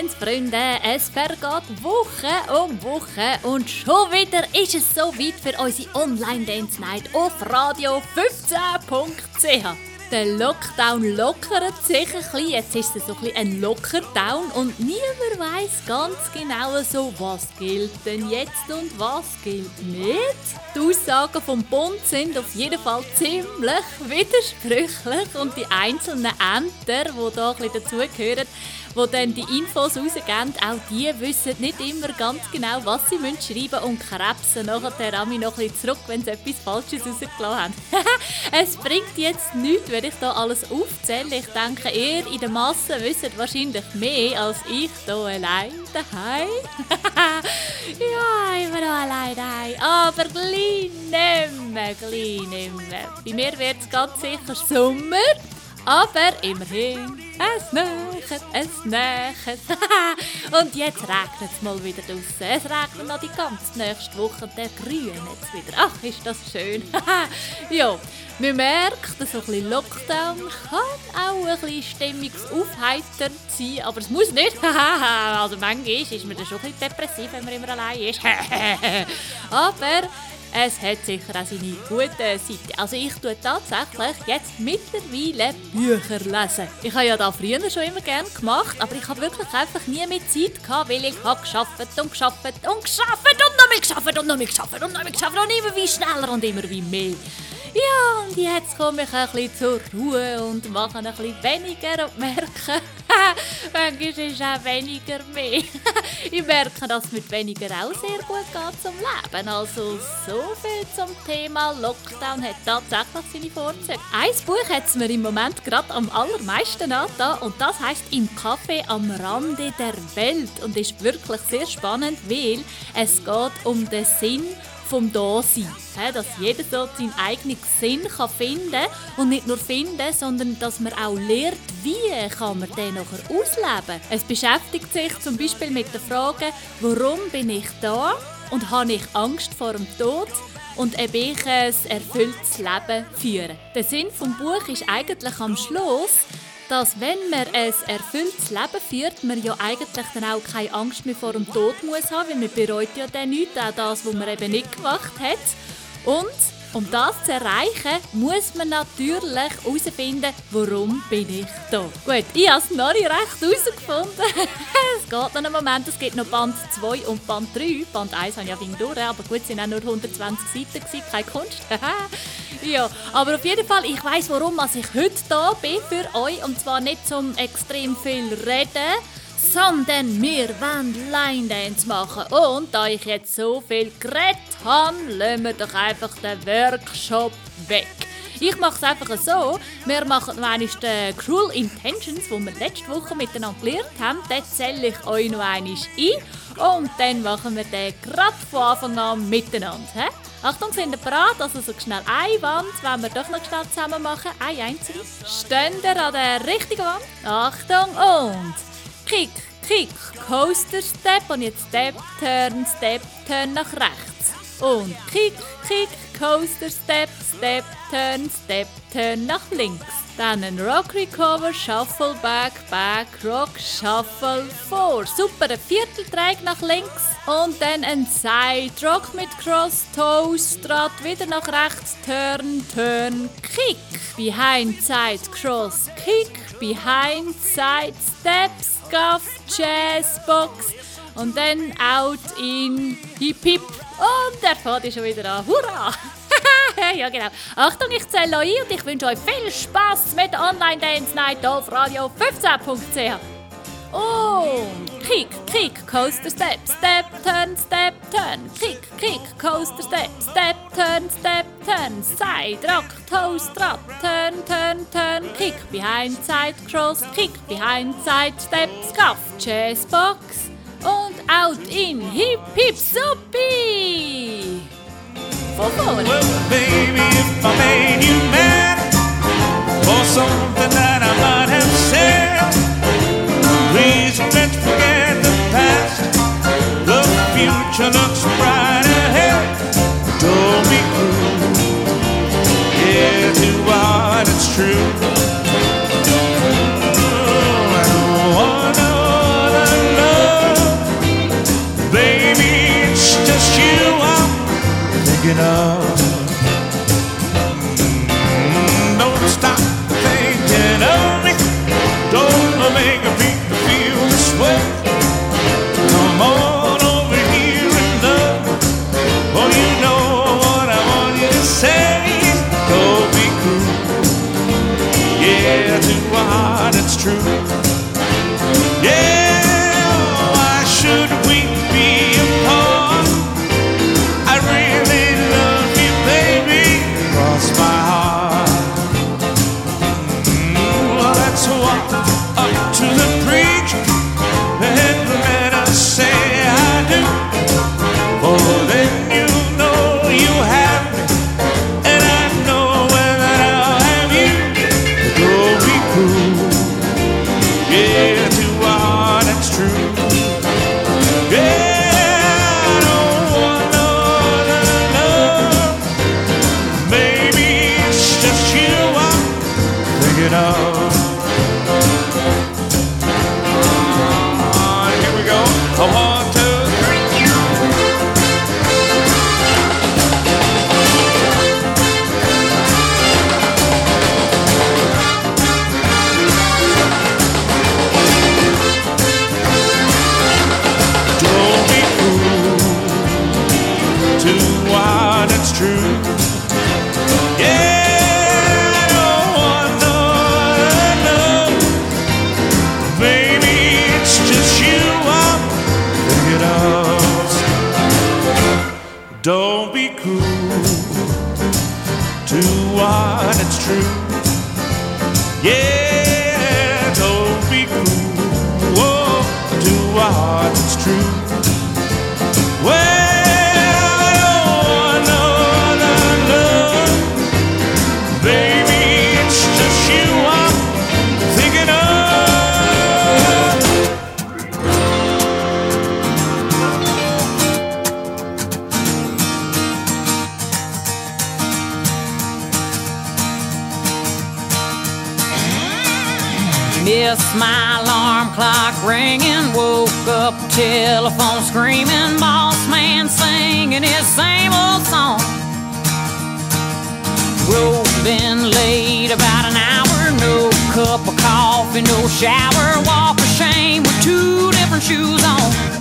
Dance-Freunde, es vergeht Woche um Woche und schon wieder ist es so weit für unsere Online-Dance-Night auf radio 15.ch. Der Lockdown lockert sich ein bisschen. Jetzt ist es so ein, ein Lockerdown und niemand weiß ganz genau so, was gilt denn jetzt und was gilt nicht. Die Aussagen vom Bund sind auf jeden Fall ziemlich widersprüchlich und die einzelnen Ämter, die da ein bisschen dazugehören, die dann die Infos rausgeben, auch die wissen nicht immer ganz genau, was sie schreiben müssen und krebsen nachher noch ein bisschen zurück, wenn sie etwas Falsches rausgelassen haben. es bringt jetzt nichts, wenn ich da alles aufzähle. Ich denke, ihr in der Masse wisst wahrscheinlich mehr als ich hier allein daheim. ja, immer noch allein daheim. Aber gleich nicht mehr, gleich nicht mehr. Bei mir wird es ganz sicher Sommer. Aber immerhin, es nächert, es nächert. und jetzt regnet es mal wieder draußen. Es regnet noch die ganze nächste Woche und der grüne jetzt wieder. Ach, ist das schön. ja, man merkt, so ein bisschen Lockdown kann auch ein bisschen stimmungsaufheiternd sein, aber es muss nicht. also manchmal ist man dann schon ein bisschen depressiv, wenn man immer allein ist. aber es hat sicher auch seine gute Seite. Also ich tue tatsächlich jetzt mittlerweile Bücher lesen. Ich habe ja da früher schon immer gerne gemacht, aber ich habe wirklich einfach nie mehr Zeit gehabt, weil ich habe geschafft und geschafft und geschafft und noch mehr geschafft und noch mehr geschafft und noch mehr geschafft und immer wie schneller und immer wie mehr. Ja, und jetzt komme ich ein bisschen zur Ruhe und mache ein bisschen weniger und merke, manchmal ist auch weniger mehr. ich merke, dass es mit weniger auch sehr gut geht zum Leben. Also so viel zum Thema Lockdown hat tatsächlich seine Vorzüge. Ein Buch hat es mir im Moment gerade am allermeisten angetan und das heißt «Im Café am Rande der Welt» und ist wirklich sehr spannend, weil es geht um den Sinn vom Dasein. Dass jeder so seinen eigenen Sinn kann finden kann und nicht nur finden, sondern dass man auch lernt, wie kann man den nachher ausleben. Es beschäftigt sich zum Beispiel mit der Frage, warum bin ich da und habe ich Angst vor dem Tod? und ob ich ein erfülltes Leben führe. Der Sinn des Buch ist eigentlich am Schluss, dass wenn man ein erfülltes Leben führt, man ja eigentlich dann auch keine Angst mehr vor dem Tod muss haben, weil man bereut ja dann nichts, auch das, was man eben nicht gemacht hat. Und um das zu erreichen, muss man natürlich herausfinden, warum bin ich da. Gut, ich habe es noch nicht recht herausgefunden. es geht noch einen Moment, es gibt noch Band 2 und Band 3. Band 1 habe ich ja durch, aber gut, es waren auch nur 120 Seiten, gewesen, keine Kunst. ja, aber auf jeden Fall, ich weiß, warum ich heute da bin für euch. Und zwar nicht zum extrem viel reden, sondern wir wollen Line Dance machen. Und da ich jetzt so viel geredet habe, lassen wir doch einfach den Workshop weg. Ich mache es einfach so, wir machen noch die Cruel Intentions, die wir letzte Woche miteinander gelernt haben. Den zähle ich euch noch einmal ein und dann machen wir den gerade von Anfang an miteinander. He? Achtung, sind ihr bereit? Also so schnell eine Wand, wenn wir doch noch schnell zusammen machen. Eine einzige. Stehen ihr an der richtigen Wand? Achtung und Kick, Kick, Coaster Step und jetzt Step, Turn, Step, Turn nach rechts. Und Kick, Kick, Coaster Step, Step, Turn, Step, Turn nach links. Dann ein Rock Recover, Shuffle Back, Back, Rock, Shuffle, Four. Super, ein Viertelträg nach links. Und dann ein Side Rock mit Cross, Toe, Strat, wieder nach rechts, Turn, Turn, Kick. Behind, Side, Cross, Kick. Behind Side Steps, Scuff, Jazz Box und dann Out in Hip Hip. Und der fährt ist schon wieder an. Hurra! ja, genau. Achtung, ich zähle euch und ich wünsche euch viel Spaß mit Online Dance Night auf radio15.ch. Oh, kick, kick, coaster step, step, turn, step, turn. Kick, kick, coaster step, step, turn, step, turn. Side rock, toe strut, turn, turn, turn. Kick behind, side cross, kick behind, side step, scuff, chase, box und out in hip hip soppy. Von. Well, baby, if I made you mad. Future looks bright true. telephone screaming, boss man singing his same old song. Road been late about an hour, no cup of coffee, no shower, walk of shame with two different shoes on.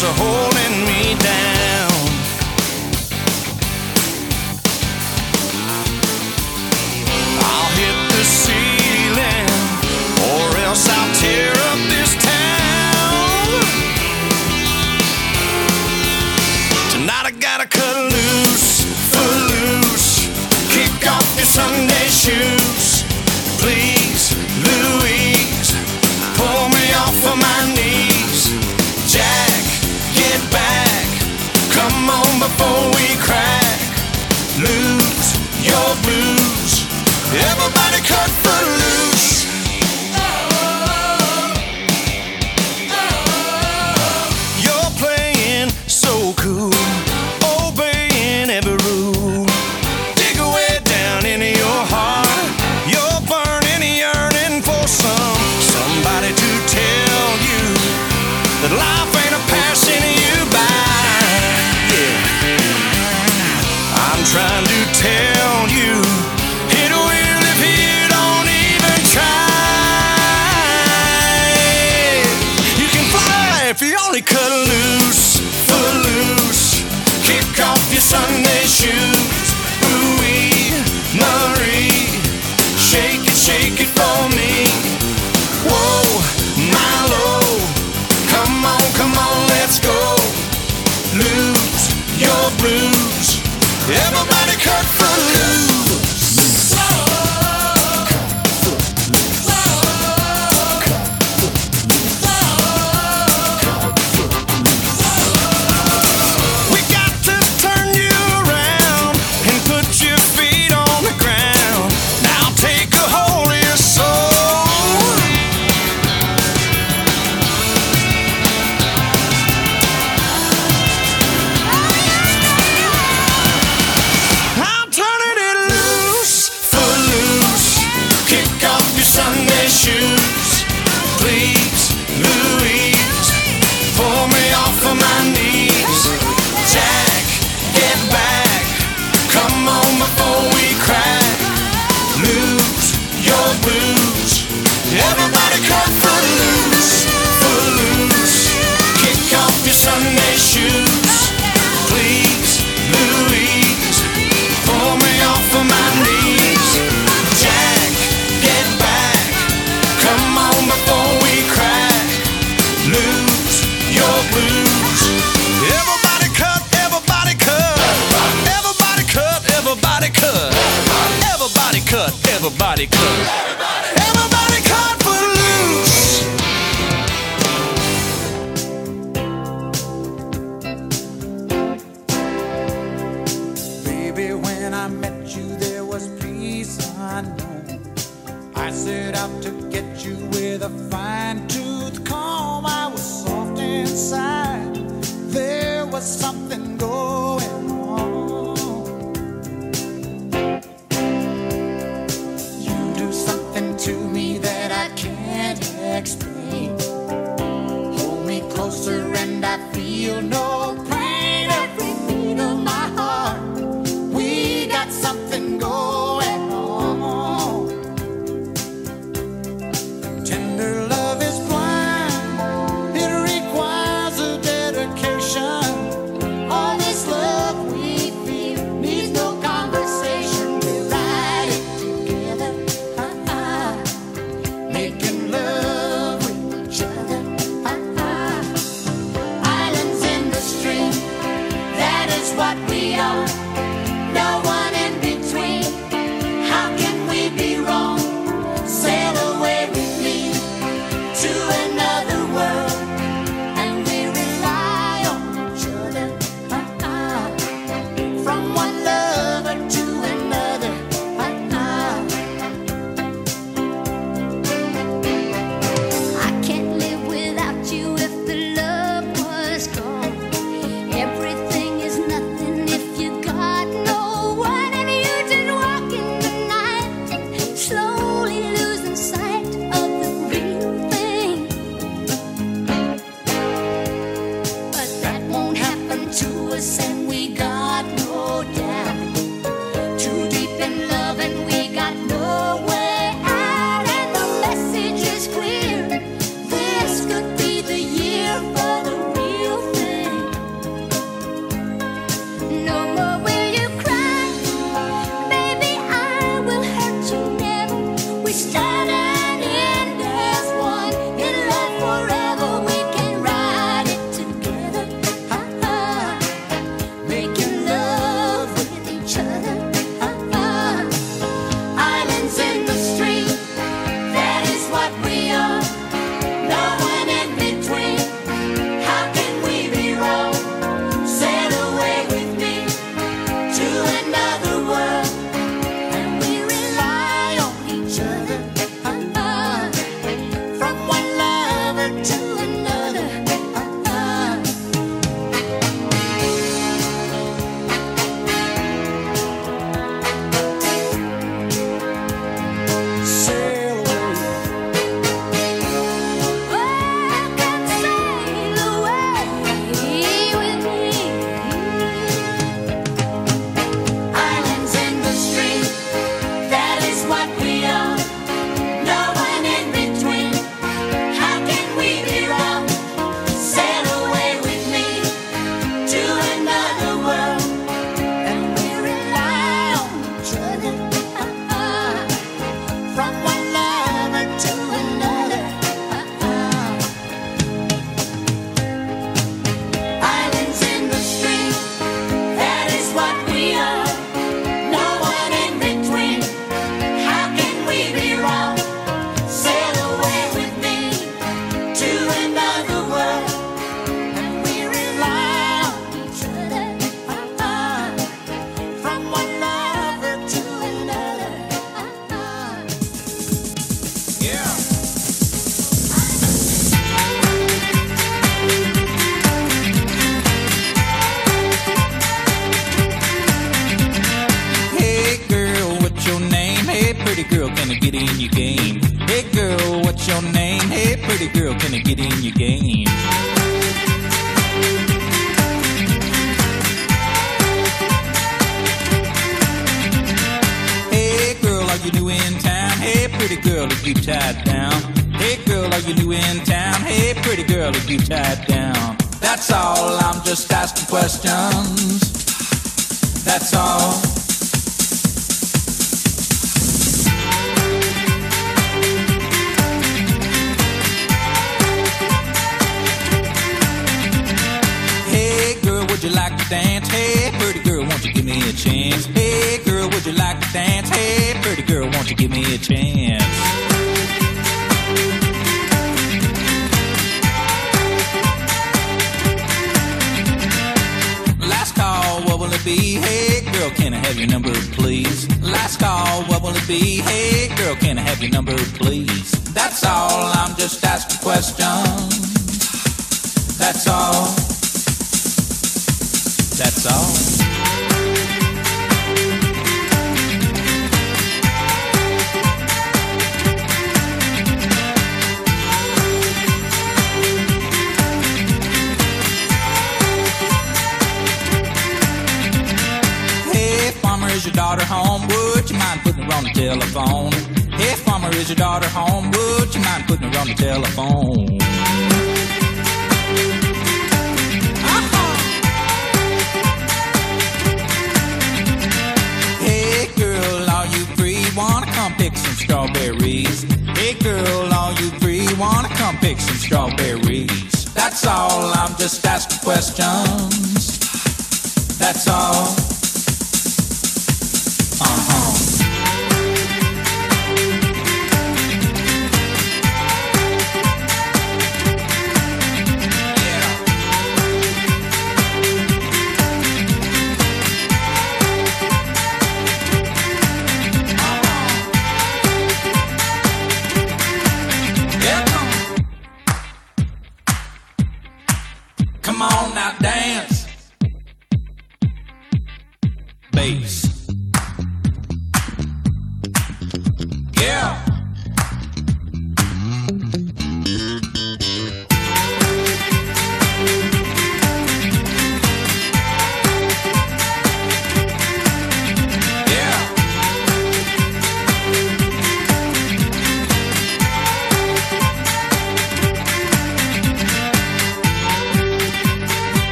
A holding me down.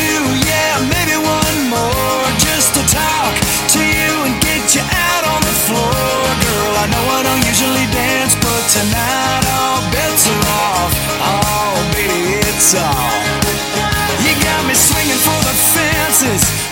two, yeah, maybe one more, just to talk to you and get you out on the floor. Girl, I know I don't usually dance, but tonight all bets are off. Oh, baby, it's off. You got me swinging for the fences.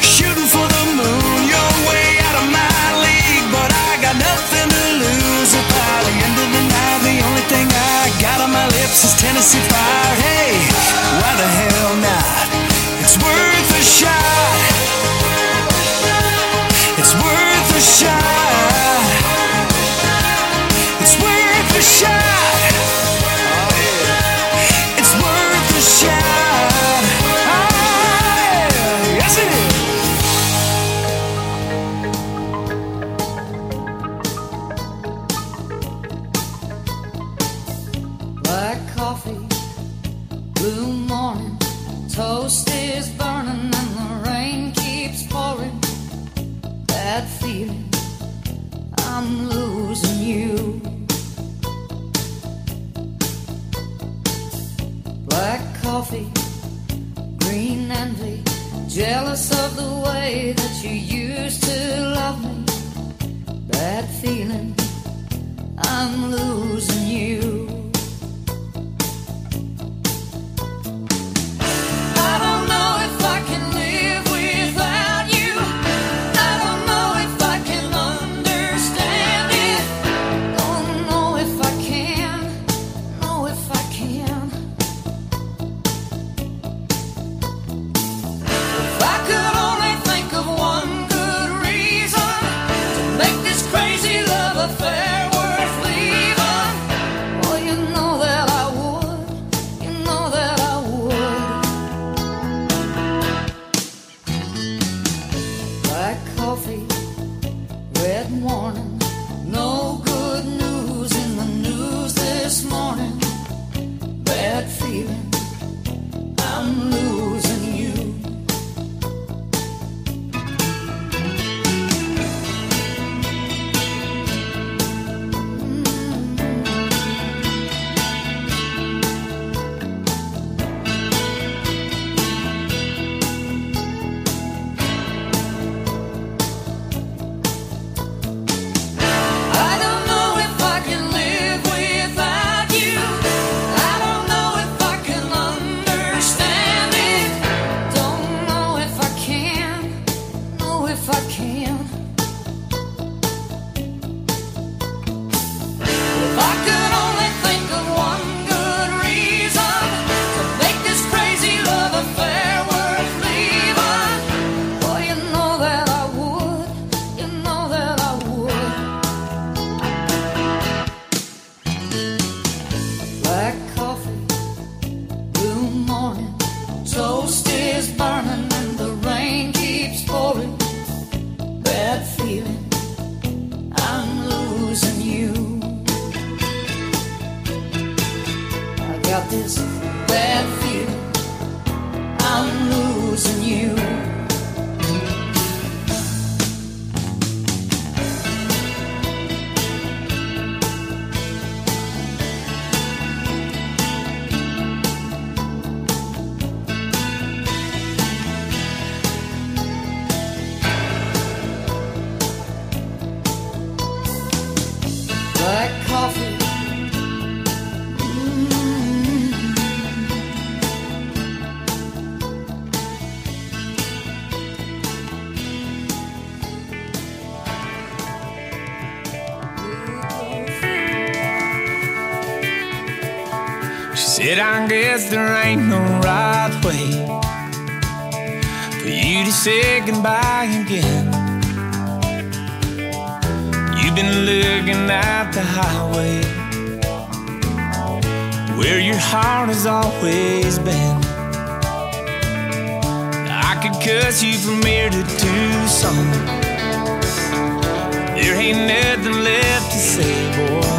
Guess there ain't no right way for you to say goodbye again. You've been looking at the highway where your heart has always been. I could cuss you from here to Tucson. There ain't nothing left to say, boy.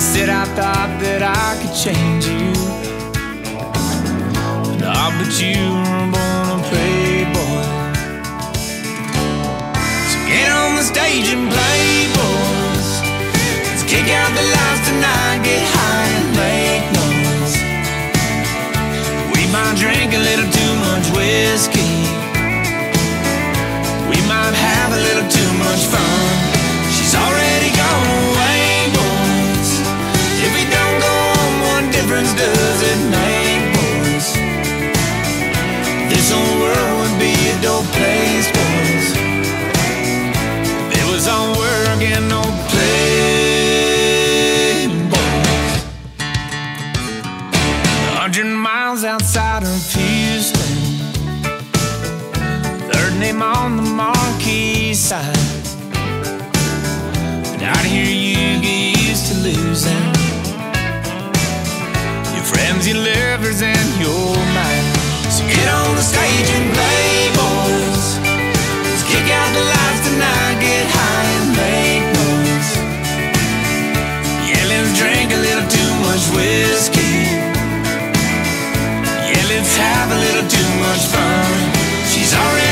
Said I thought that I could change you. Nah, but you were born a playboy. So get on the stage and play, boys. Let's kick out the lights tonight, get high and make noise. We might drink a little too much whiskey. We might have a little too much fun. This world would be a dope place, boys. If it was all work and no play, boys. A hundred miles outside of Houston. Third name on the marquee side. But out here you get used to losing. Your friends, your lovers, and your stage and play, boys. Let's kick out the lights tonight, get high and make noise. Yeah, let's drink a little too much whiskey. Yeah, let's have a little too much fun. She's already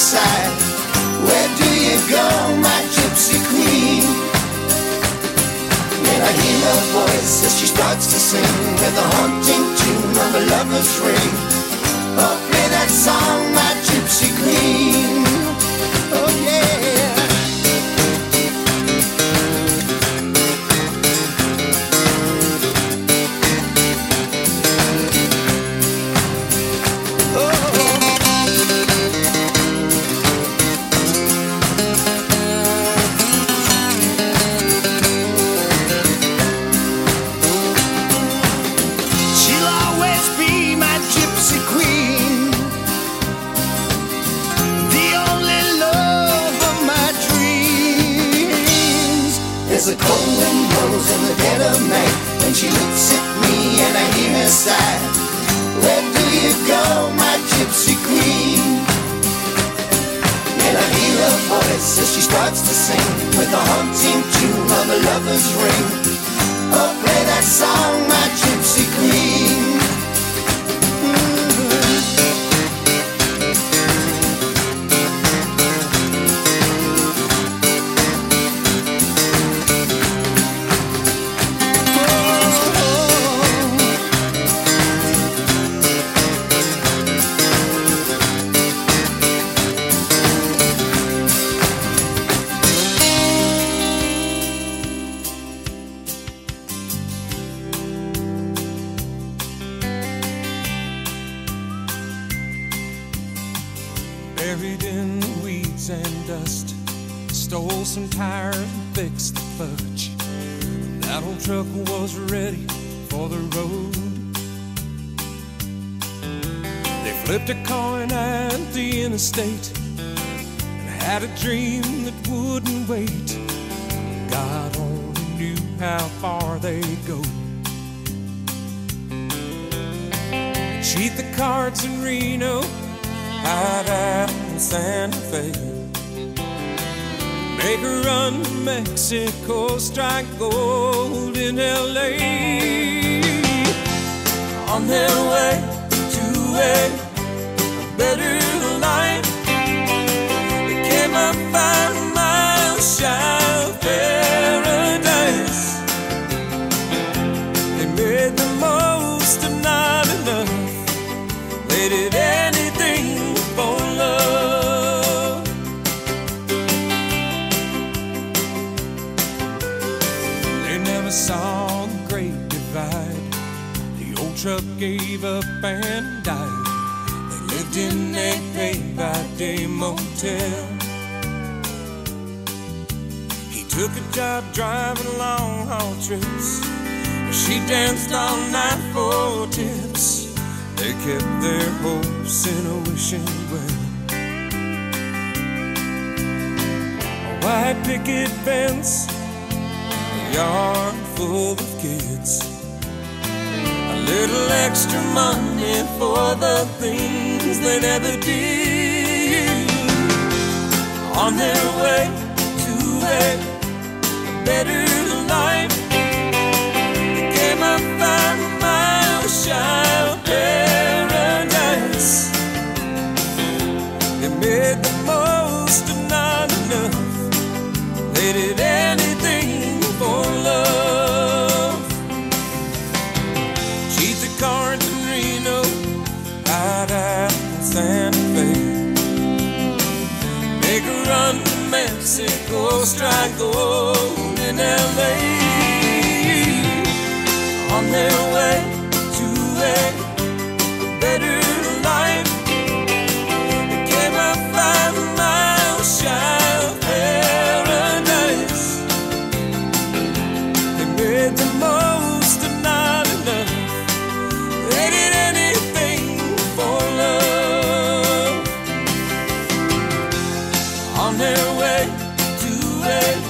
side. Where do you go, my gypsy queen? And I hear her voice as she starts to sing with the haunting tune of a lover's ring. Oh, play that song, my gypsy queen. Oh yeah. voice as she starts to sing with a haunting tune of a lover's ring. Oh, play that song, my dream. away.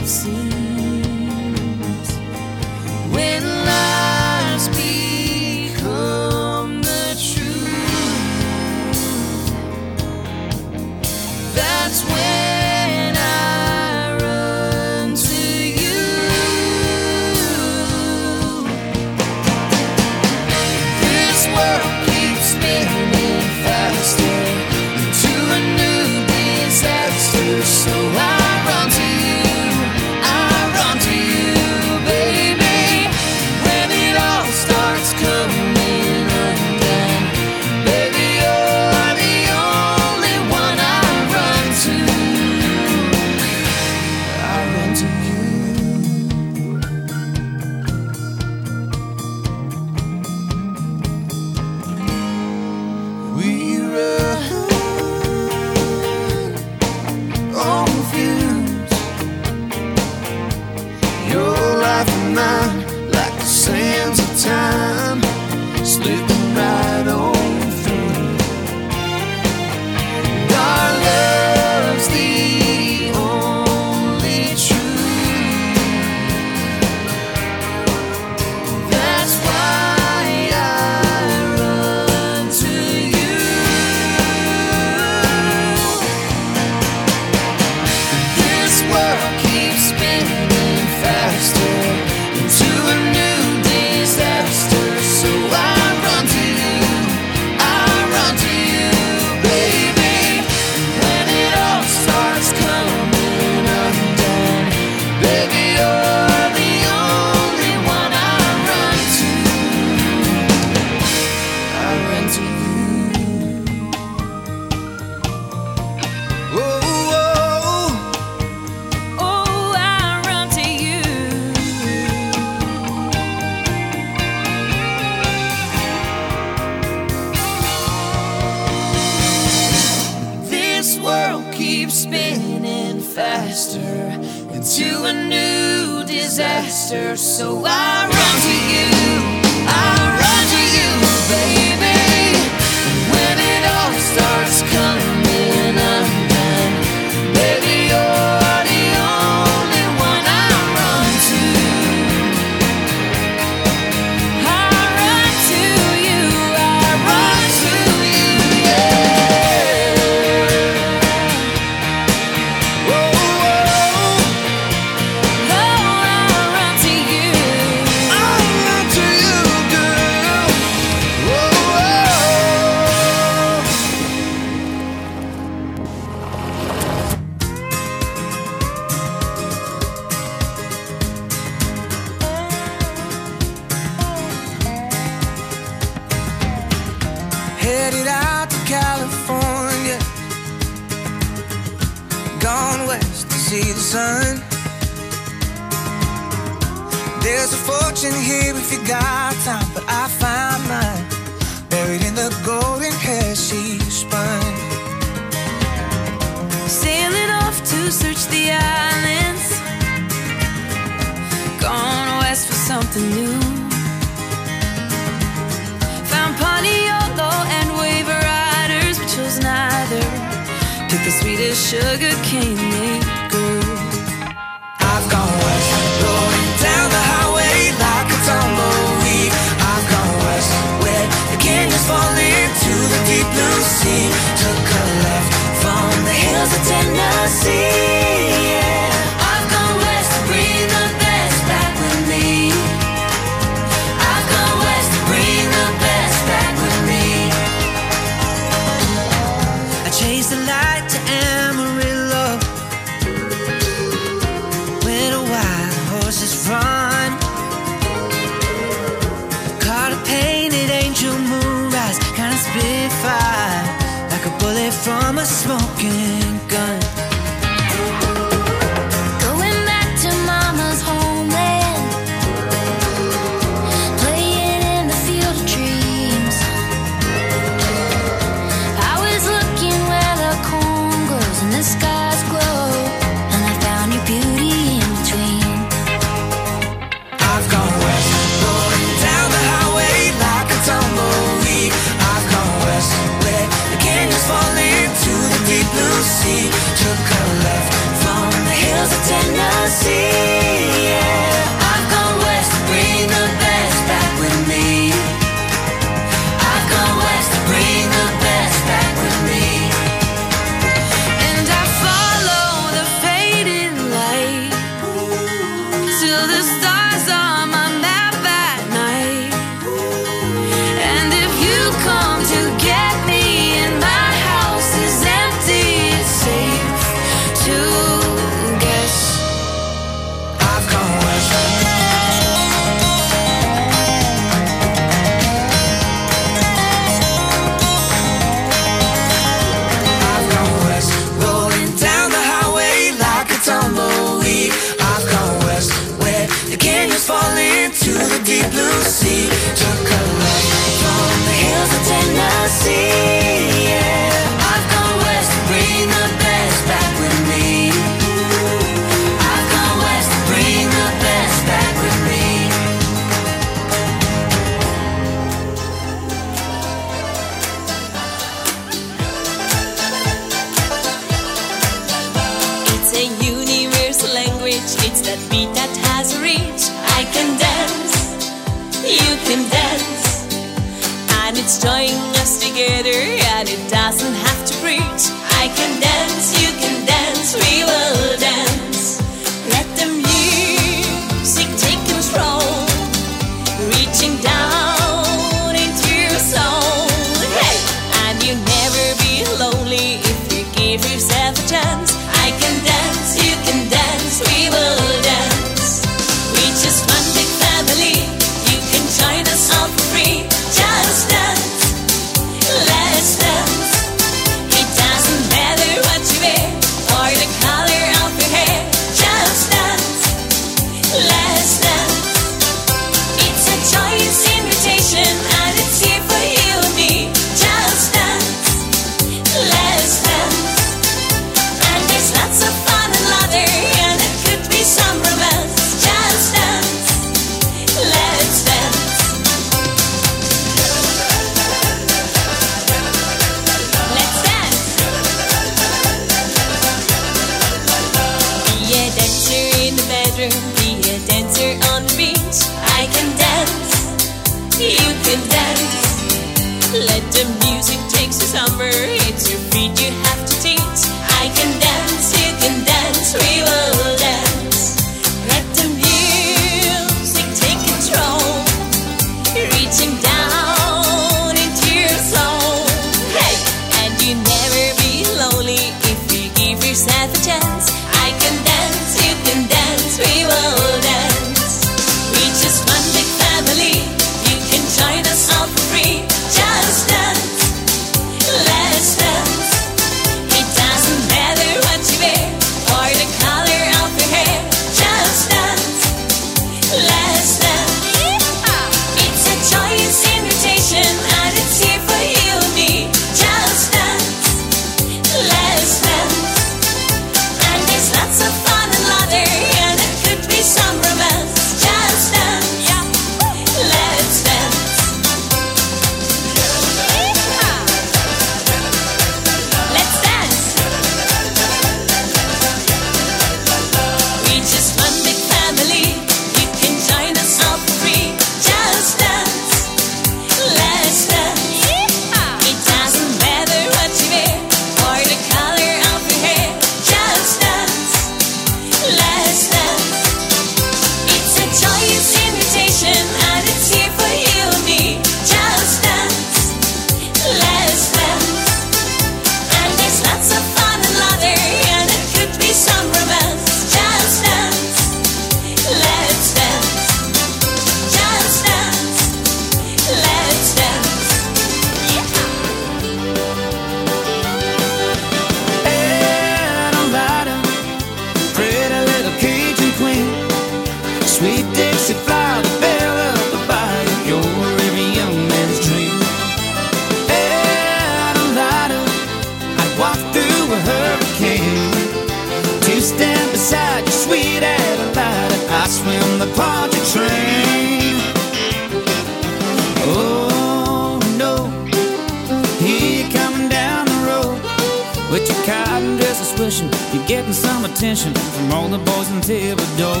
Pushing, you're getting some attention from all the boys in Thibodaux.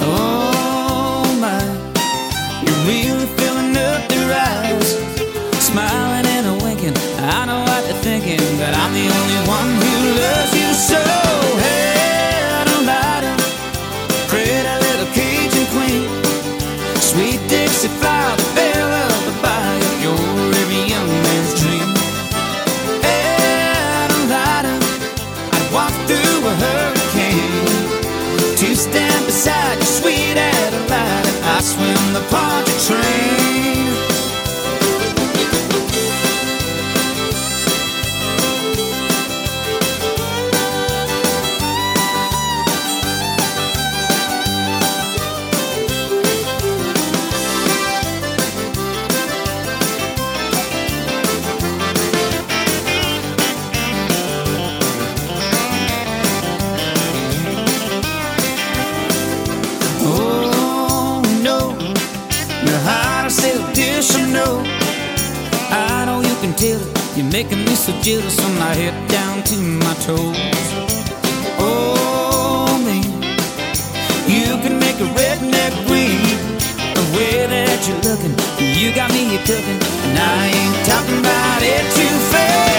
Oh my, you're really filling up their eyes, smiling and winking. I know what they're thinking, that I'm the only one who loves you so. Swim the Pontchartrain. Making me so jealous from my head down to my toes. Oh man, you can make a redneck green. The way that you're looking, you got me cooking, and I ain't talking about it too fast.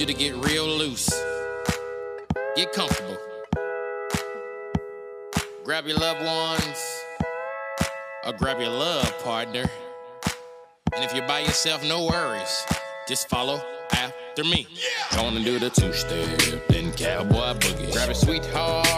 You to get real loose. Get comfortable. Grab your loved ones or grab your love partner. And if you're by yourself, no worries. Just follow after me. Gonna do the two step, then cowboy boogie. Grab a sweetheart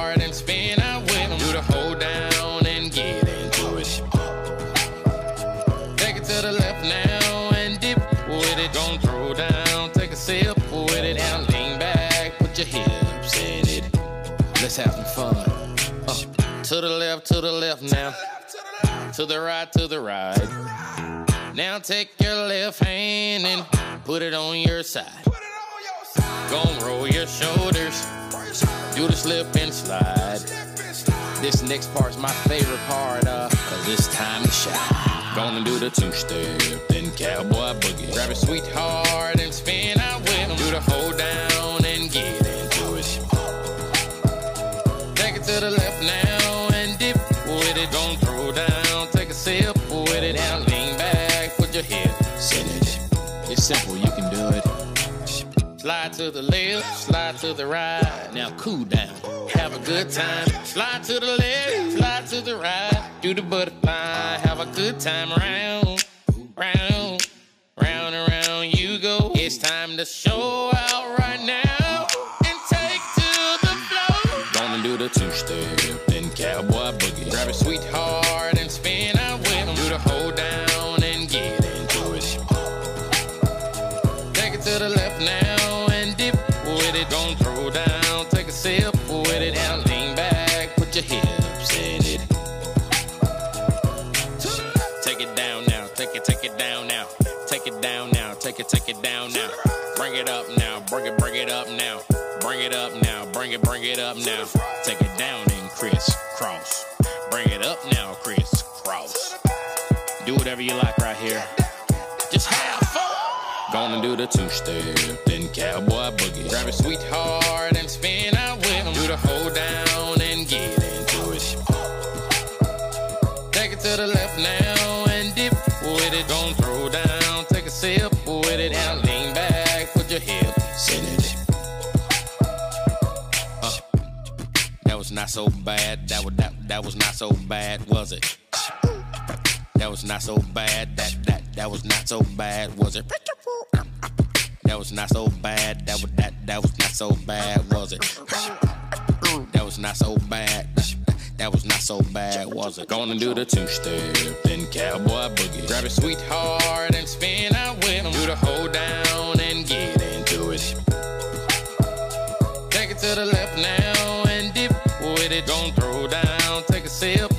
To the right, to the right. Now take your left hand and put it on your side. Gon' roll your shoulders. Do the slip and slide. This next part's my favorite part, uh, cause it's time to shine. Gonna do the two step, then cowboy boogie. Grab a sweetheart and spin out with 'em. Do the hold down Slide to the left, slide to the right. Now cool down, have a good time. Slide to the left, slide to the right. Do the butterfly, have a good time round, round, round and round you go. It's time to show out it, down now. Bring it up now, bring it, bring it up now. Bring it up now, bring it, bring it up now. Take it down and crisscross. Bring it up now, crisscross. Do whatever you like right here. Just have fun. Gonna do the two step, then cowboy boogie. Grab a sweetheart and spin out with 'em. Do the hold down so bad. That was that that was not so bad, was it? That was not so bad. That that that was not so bad, was it? That was not so bad. That was that that was not so bad, was it? That was not so bad. That was not so bad, was it? Gonna do the two step, then cowboy boogie. Grab your sweetheart and spin out with him. Do the hold down and get into it. Take it to the left now yourself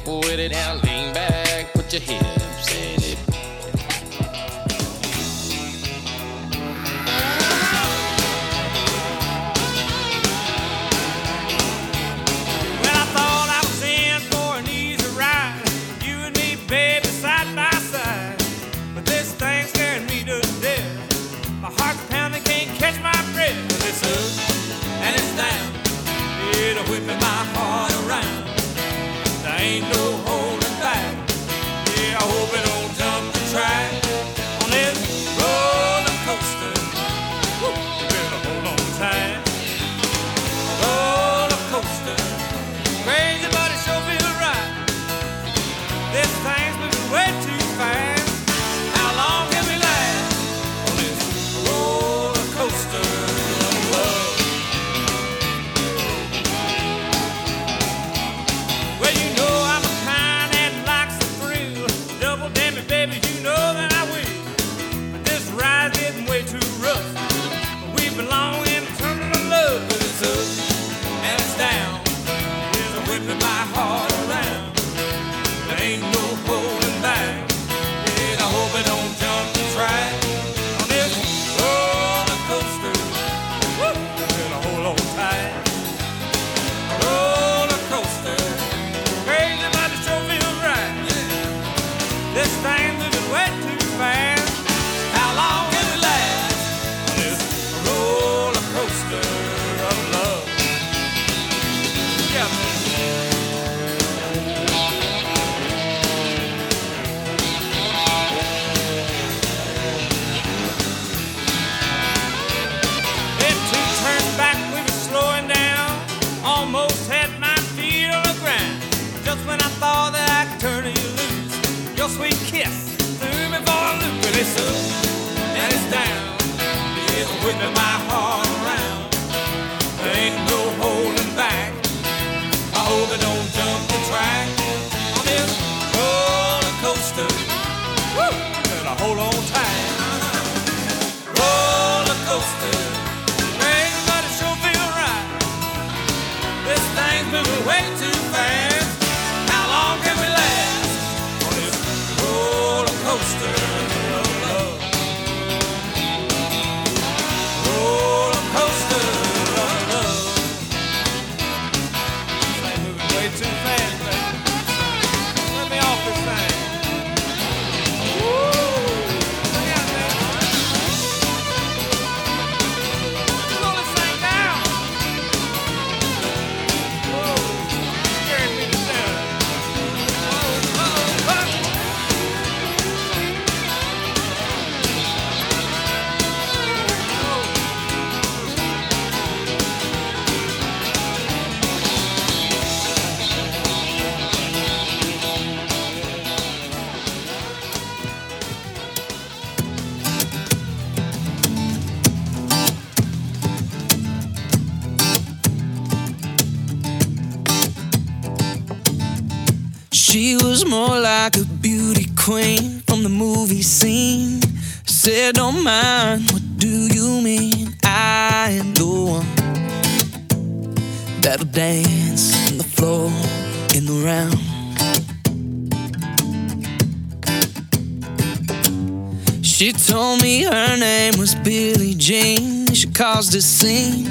She told me her name was Billie Jean. She caused a scene.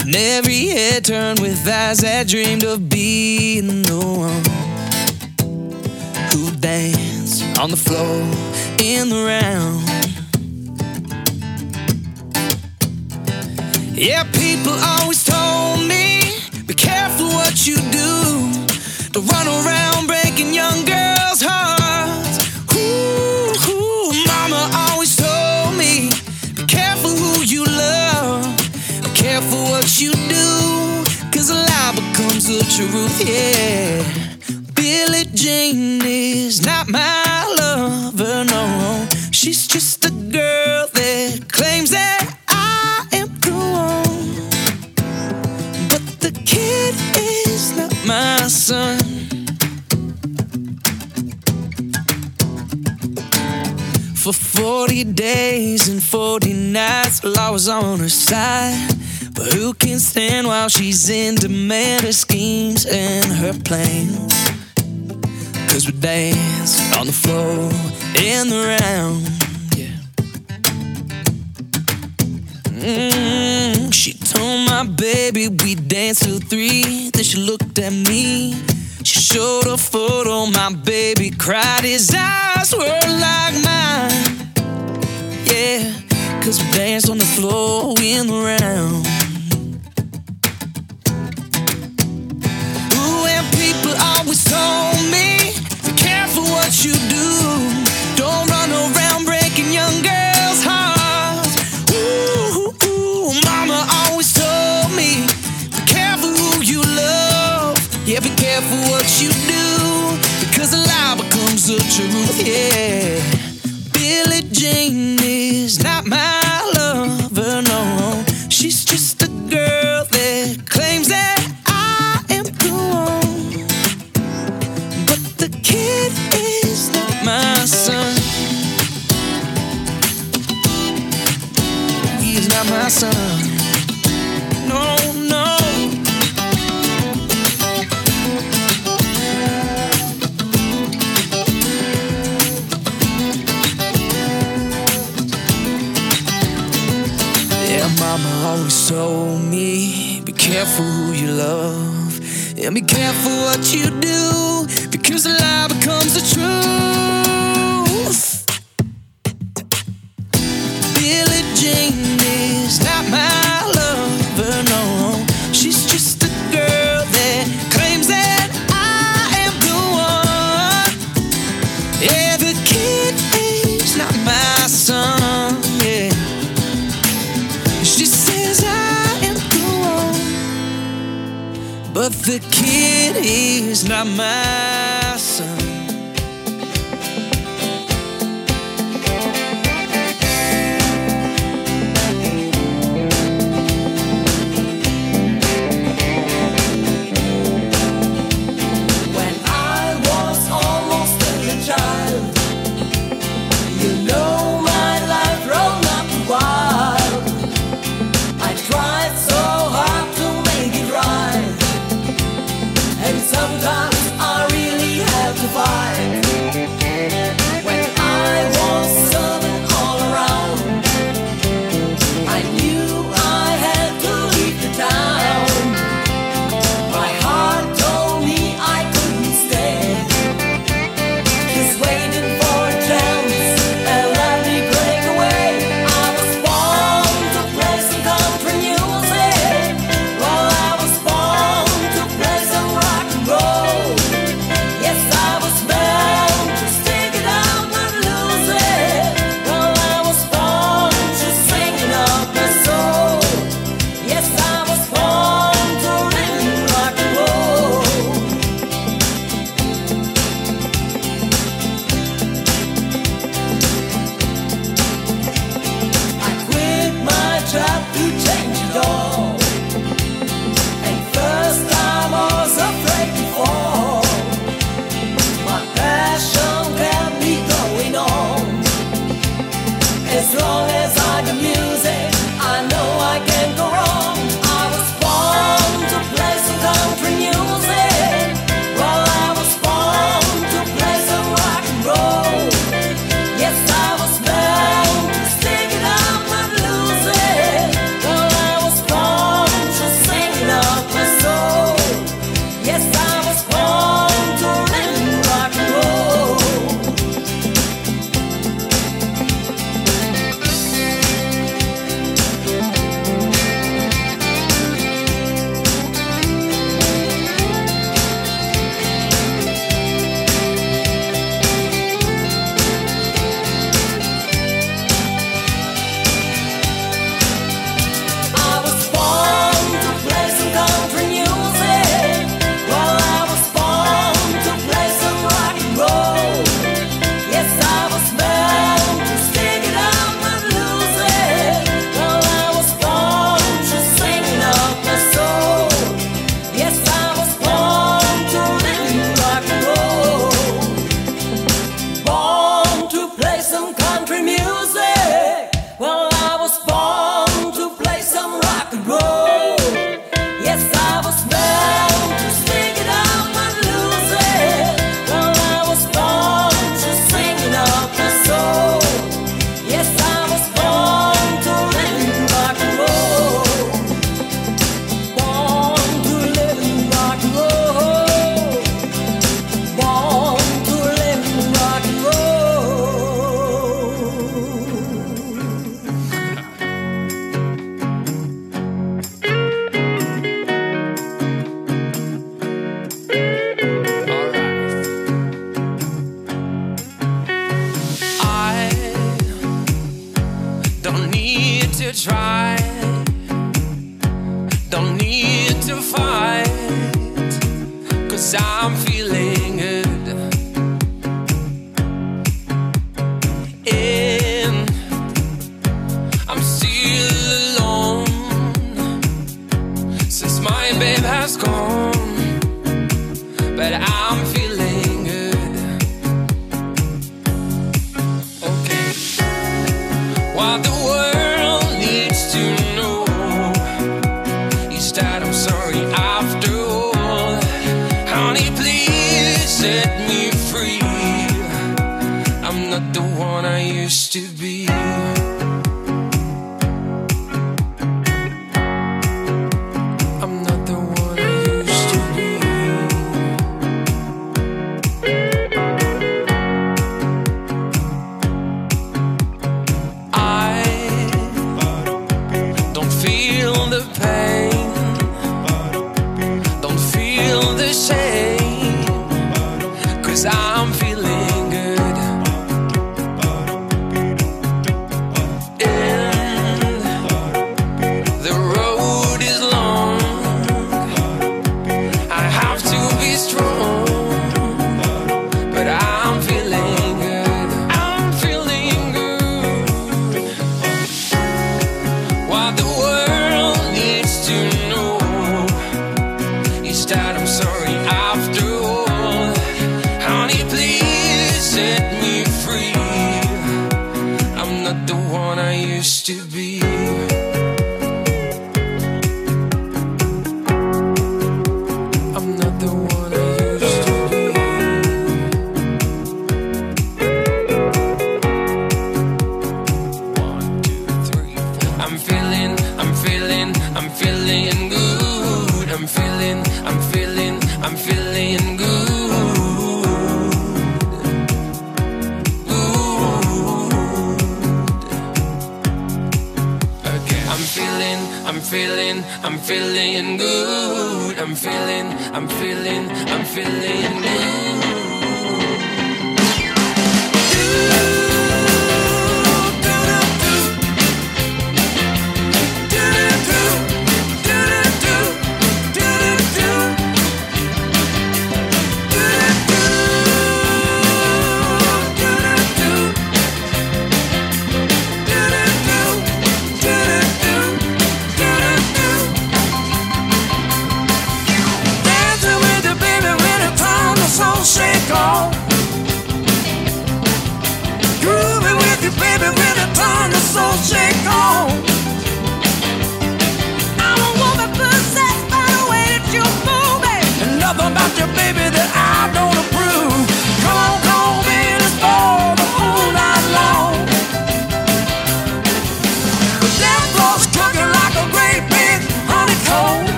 And every head turned with eyes that dreamed of being the one who danced on the floor in the round. Yeah, people always told me, be careful what you do. Don't run around breaking young girls' hearts. Truth, yeah. Billie Jean is not my lover, no. She's just a girl that claims that I am the one. But the kid is not my son. For 40 days and 40 nights, well, I was on her side. But who can stand while she's in demand her schemes and her plans? Cause we dance on the floor in the round. Yeah. Mm, she told my baby we danced till three. Then she looked at me. She showed a photo. My baby cried. His eyes were like mine. Yeah, cause we danced on the floor in the round. Always told me, be careful what you do. Don't run around breaking young girls' hearts. Ooh, ooh, mama always told me, be careful who you love. Yeah, be careful what you do, because a lie becomes the truth. Yeah, son. No, no. Yeah, mama always told me, be careful who you love. And be careful what you do, because a lie becomes the truth. My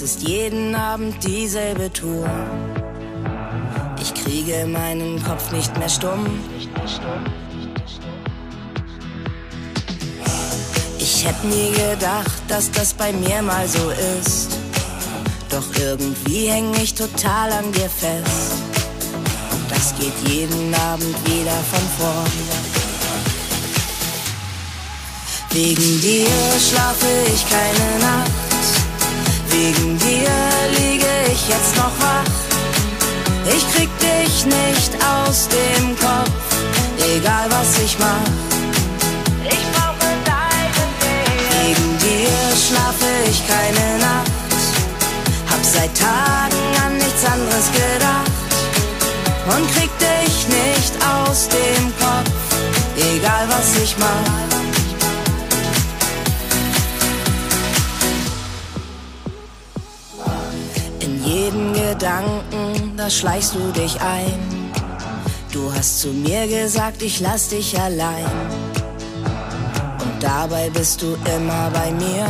Es ist jeden Abend dieselbe Tour. Ich kriege meinen Kopf nicht mehr stumm. Ich hätte nie gedacht, dass das bei mir mal so ist. Doch irgendwie häng ich total an dir fest. Und das geht jeden Abend wieder von vorn. Wegen dir schlafe ich keine Nacht. Wegen dir liege ich jetzt noch wach. Ich krieg dich nicht aus dem Kopf, egal was ich mach. Ich brauche deinen Weg. Wegen dir schlafe ich keine Nacht. Hab seit Tagen an nichts anderes gedacht und krieg dich nicht aus dem Kopf, egal was ich mach. In jeden Gedanken, da schleichst du dich ein. Du hast zu mir gesagt, ich lass dich allein. Und dabei bist du immer bei mir.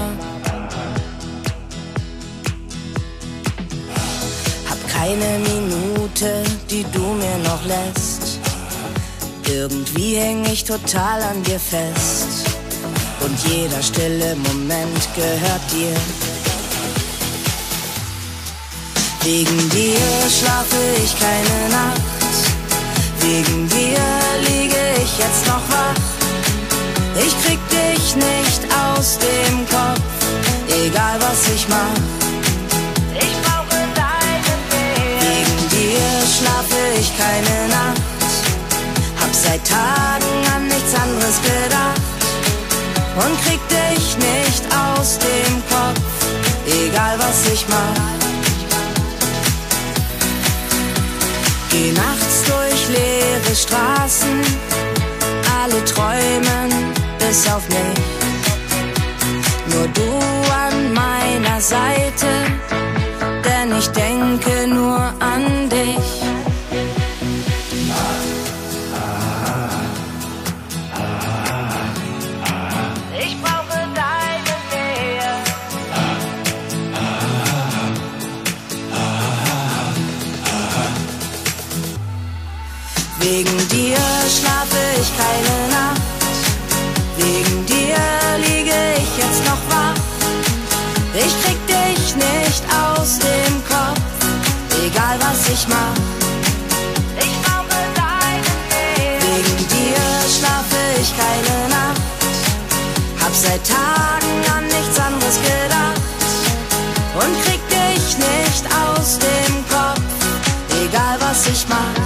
Hab keine Minute, die du mir noch lässt. Irgendwie häng ich total an dir fest. Und jeder stille Moment gehört dir. Wegen dir schlafe ich keine Nacht. Wegen dir liege ich jetzt noch wach. Ich krieg dich nicht aus dem Kopf, egal was ich mach. Ich brauche deinen Weg. Wegen dir schlafe ich keine Nacht. Hab seit Tagen an nichts anderes gedacht. Und krieg dich nicht aus dem Kopf, egal was ich mach. Geh nachts durch leere Straßen, alle träumen bis auf mich. Nur du an meiner Seite, keine Nacht. Wegen dir liege ich jetzt noch wach. Ich krieg dich nicht aus dem Kopf, egal was ich mach. Ich brauche deine Nähe. Wegen dir schlafe ich keine Nacht. Hab seit Tagen an nichts anderes gedacht. Und krieg dich nicht aus dem Kopf, egal was ich mach.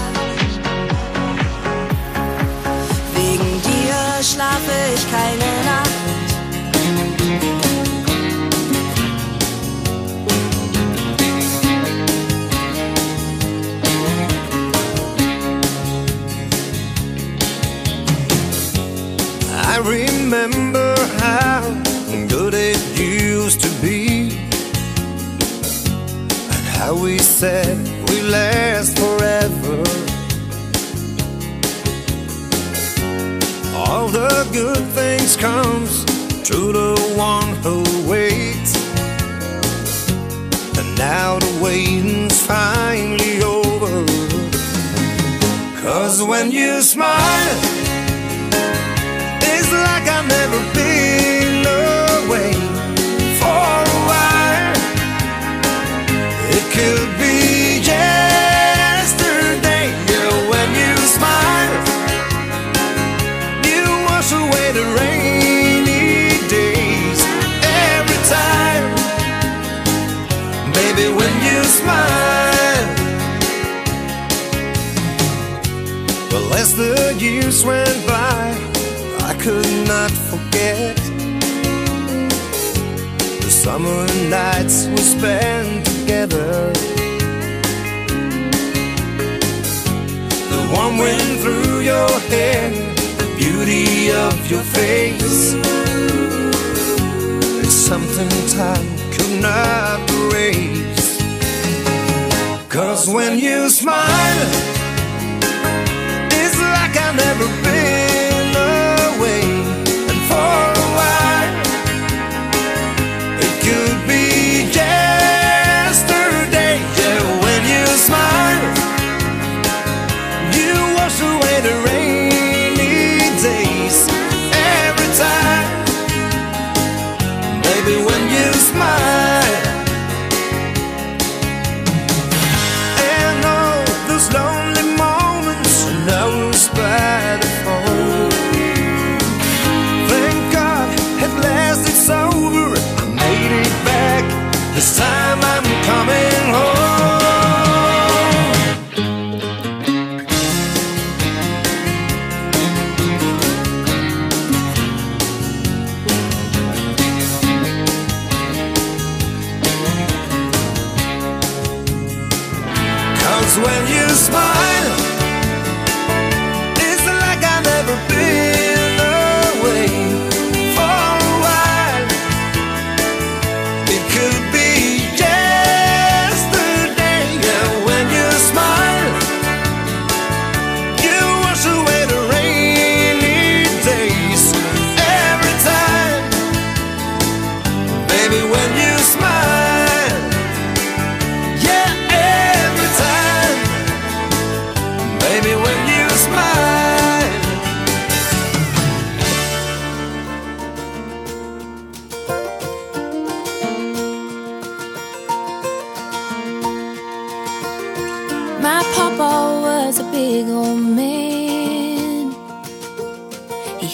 Remember how good it used to be, and how we said we last forever. All the good things comes to the one who waits, and now the waiting's finally over. Cause when you smile. It's like I've never been away for a while. It could be yesterday, yeah, when you smile. You wash away the rainy days every time. Baby, when you smile. As the years went by, I could not forget the summer nights we spent together. The warm wind through your hair, the beauty of your face. It's something time could not erase. Cause when you smile, it's like I've never when you smile,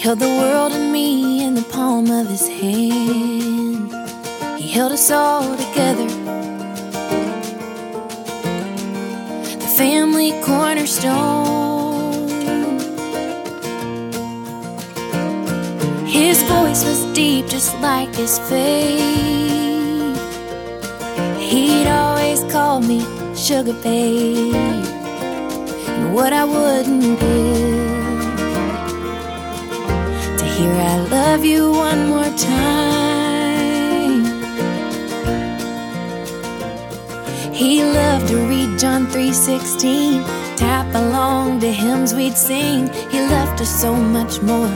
held the world and me in the palm of his hand. He held us all together. The family cornerstone. His voice was deep, just like his faith. He'd always call me Sugar Babe, and what I wouldn't give. Here I love you one more time. He loved to read John 3:16, tap along to hymns we'd sing. He left us so much more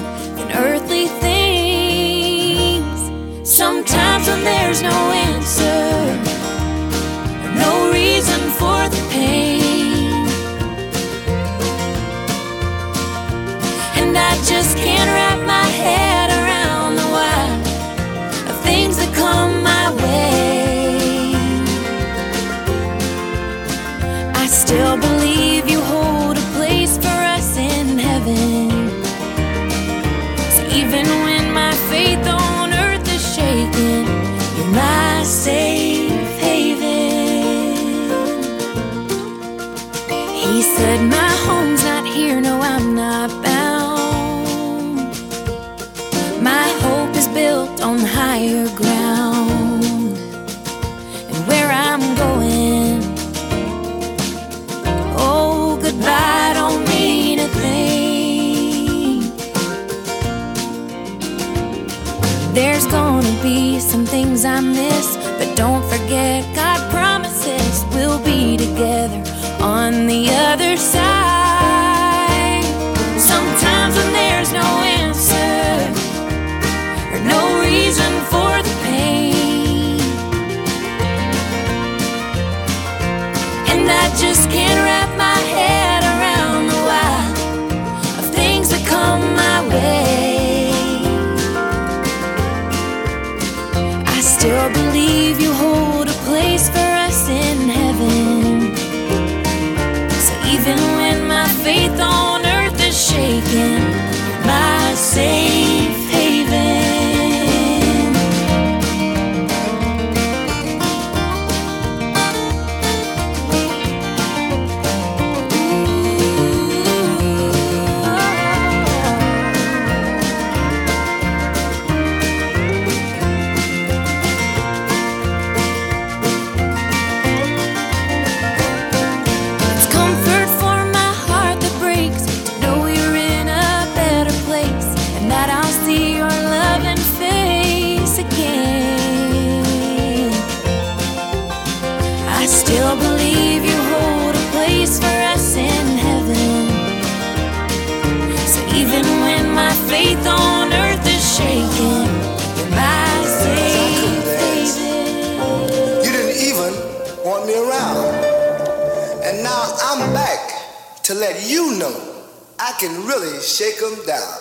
you know I can really shake them down.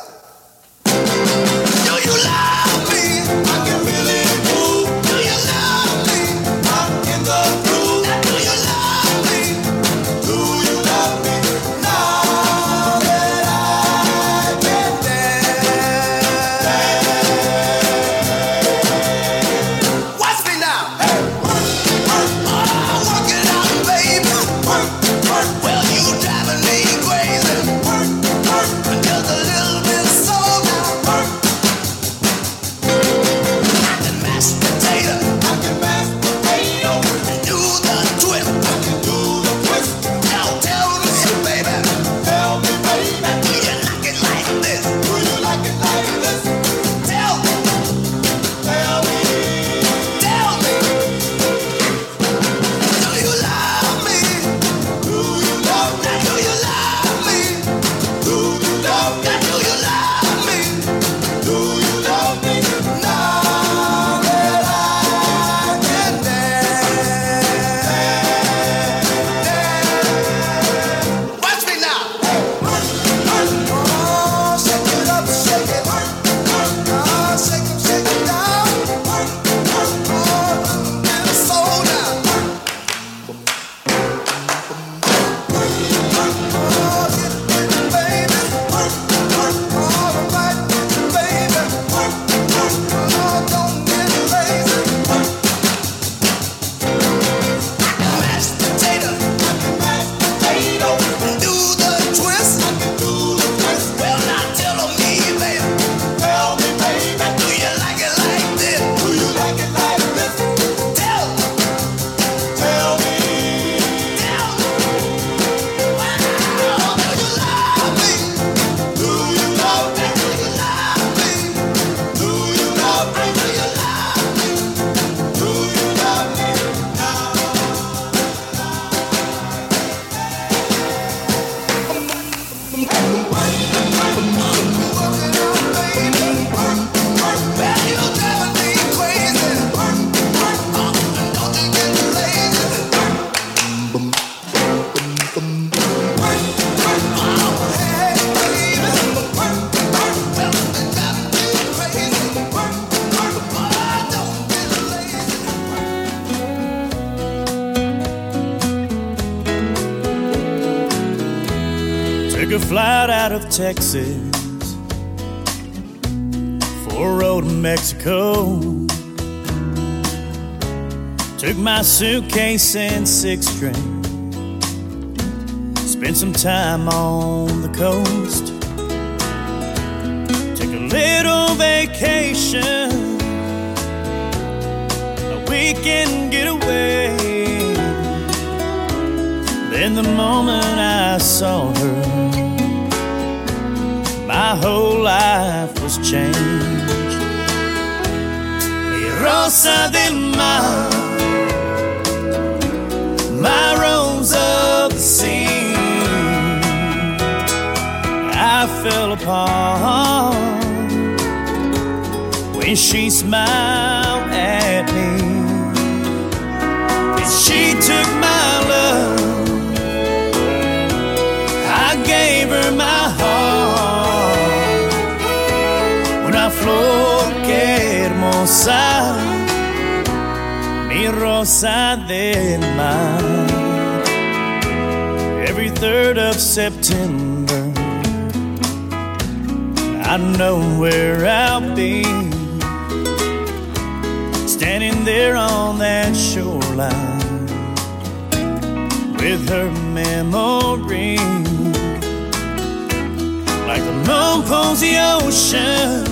Texas for a road to Mexico. Took my suitcase and six string. Spent some time on the coast. Took a little vacation. A weekend getaway. Then the moment I saw her, my whole life was changed. Rosa del Mar, my rose of the sea. I fell apart when she smiled hermosa, mi rosa del mar. Every third of September, I know where I'll be. Standing there on that shoreline with her memory. Like the moon pulls the ocean,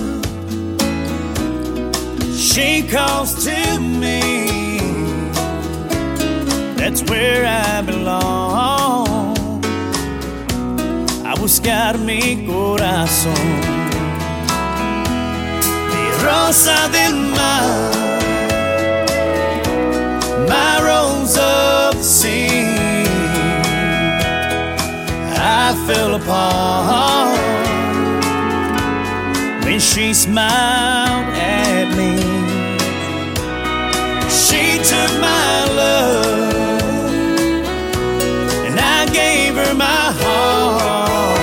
she calls to me. That's where I belong. A buscar mi corazón. Mi rosa del mar, my rose of the sea. I fell apart when she smiled And I gave her my heart.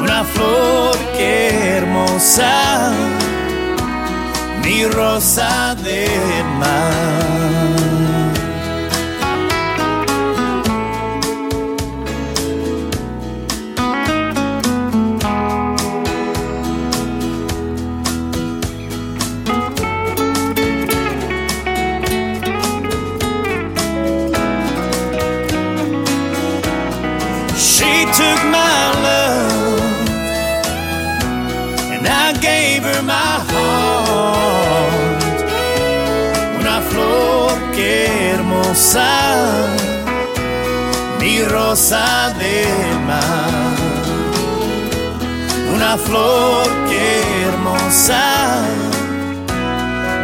Una flor que hermosa, mi rosa del mar. Mi rosa del mar. Una flor hermosa,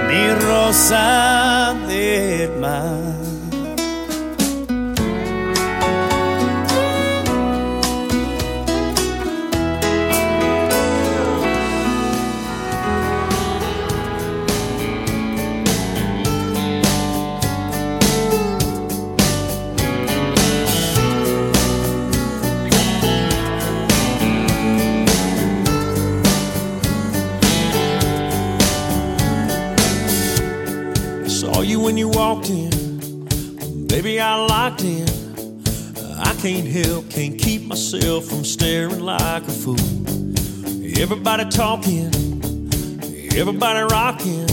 mi rosa del mar. Locked in. I can't help, can't keep myself from staring like a fool. Everybody talking, everybody rocking.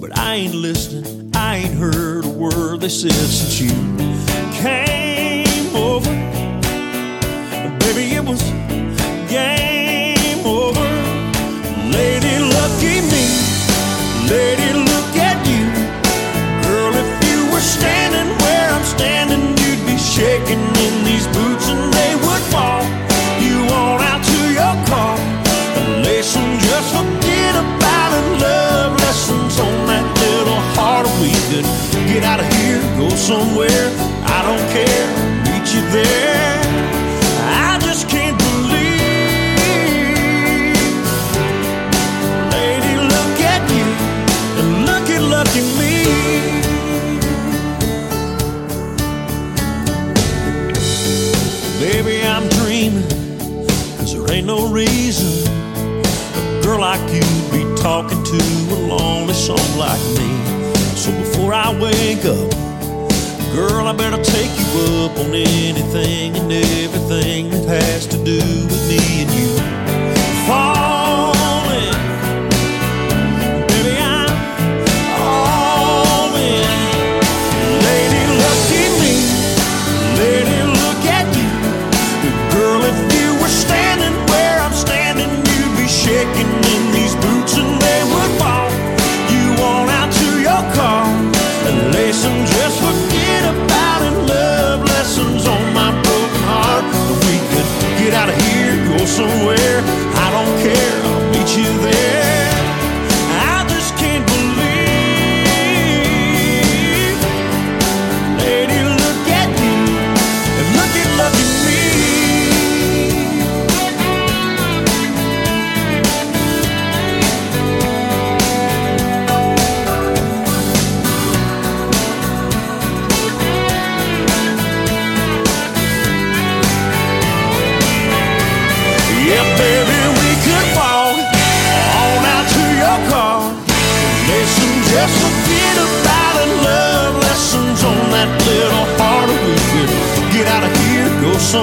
But I ain't listening, I ain't heard a word they said since you came over. Baby, it was game over. Lady, lucky me. Lady, look at you. Girl, if you were standing standing, you'd be shaking in these boots and they would fall. You on out to your car. Elation, just forget about it. Love lessons on that little heart. We could get out of here, go somewhere. I don't care, meet you there. Reason a girl like you'd be talking to a lonely song like me. So before I wake up, Girl, I better take you up on anything and everything that has to do with me and you.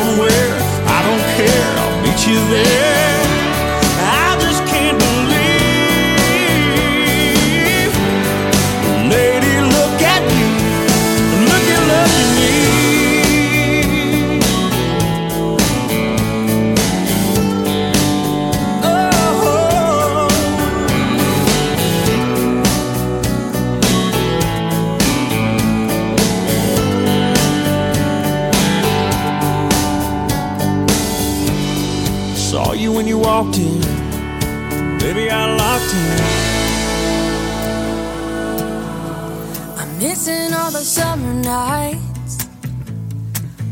Here,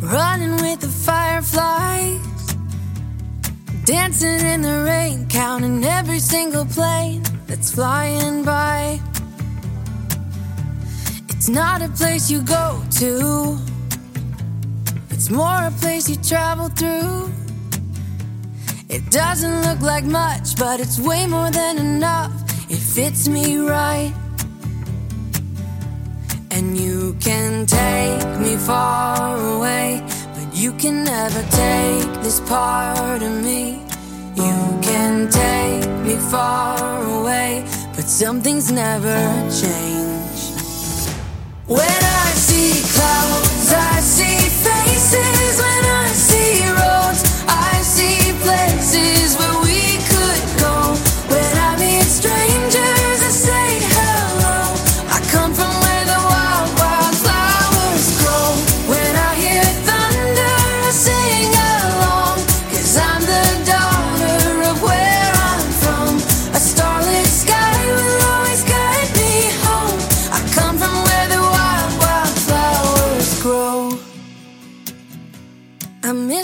running with the fireflies, dancing in the rain, counting every single plane that's flying by. It's not a place you go to, it's more a place you travel through. It doesn't look like much, but it's way more than enough. It fits me right. You can take me far away, but you can never take this part of me. You can take me far away, but some things never change. When I see clouds, I see faces. When I see roads, I see places where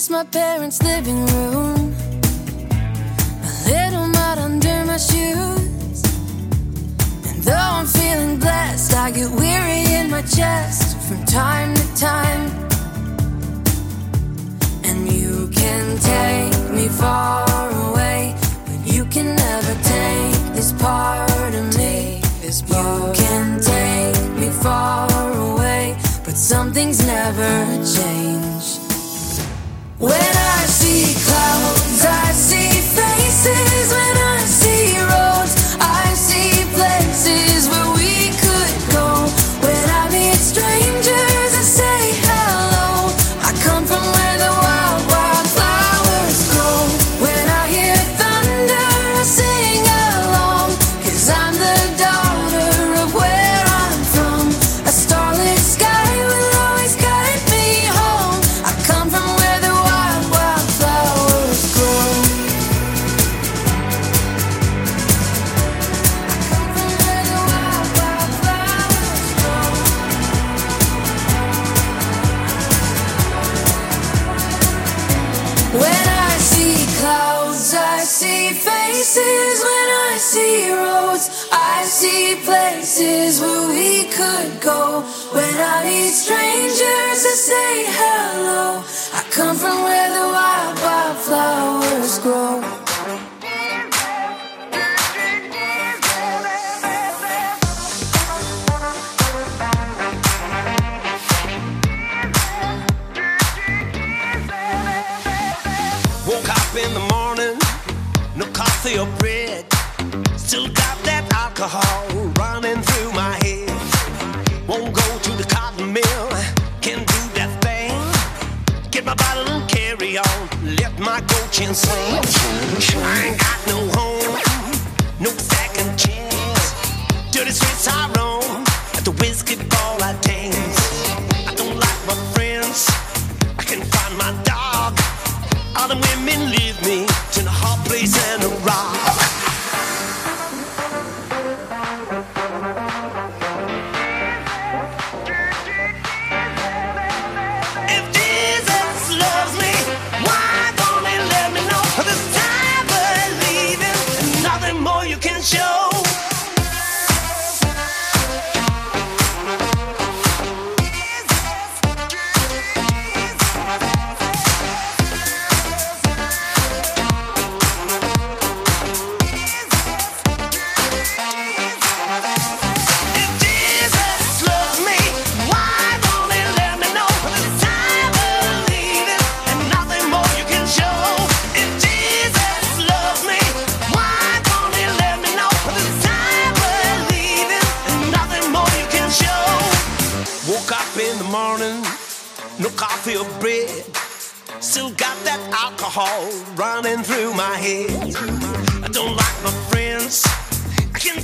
My parents' living room. A little mud under my shoes. And though I'm feeling blessed, I get weary in my chest from time to time. And you can take me far away, but you can never take this part of me. You can take me far away, but some things never change. Places places where we could go. When I need strangers to say hello, I come from where the wild, wild flowers grow. Woke up in the morning, no coffee or bread. Still got alcohol running through my head. Won't go to the cotton mill, can do that thing. Get my bottle and carry on, let my coaching swing. I ain't got no home, no second chance. Dirty streets I roam. alcohol running through my head. I don't like my friends. I can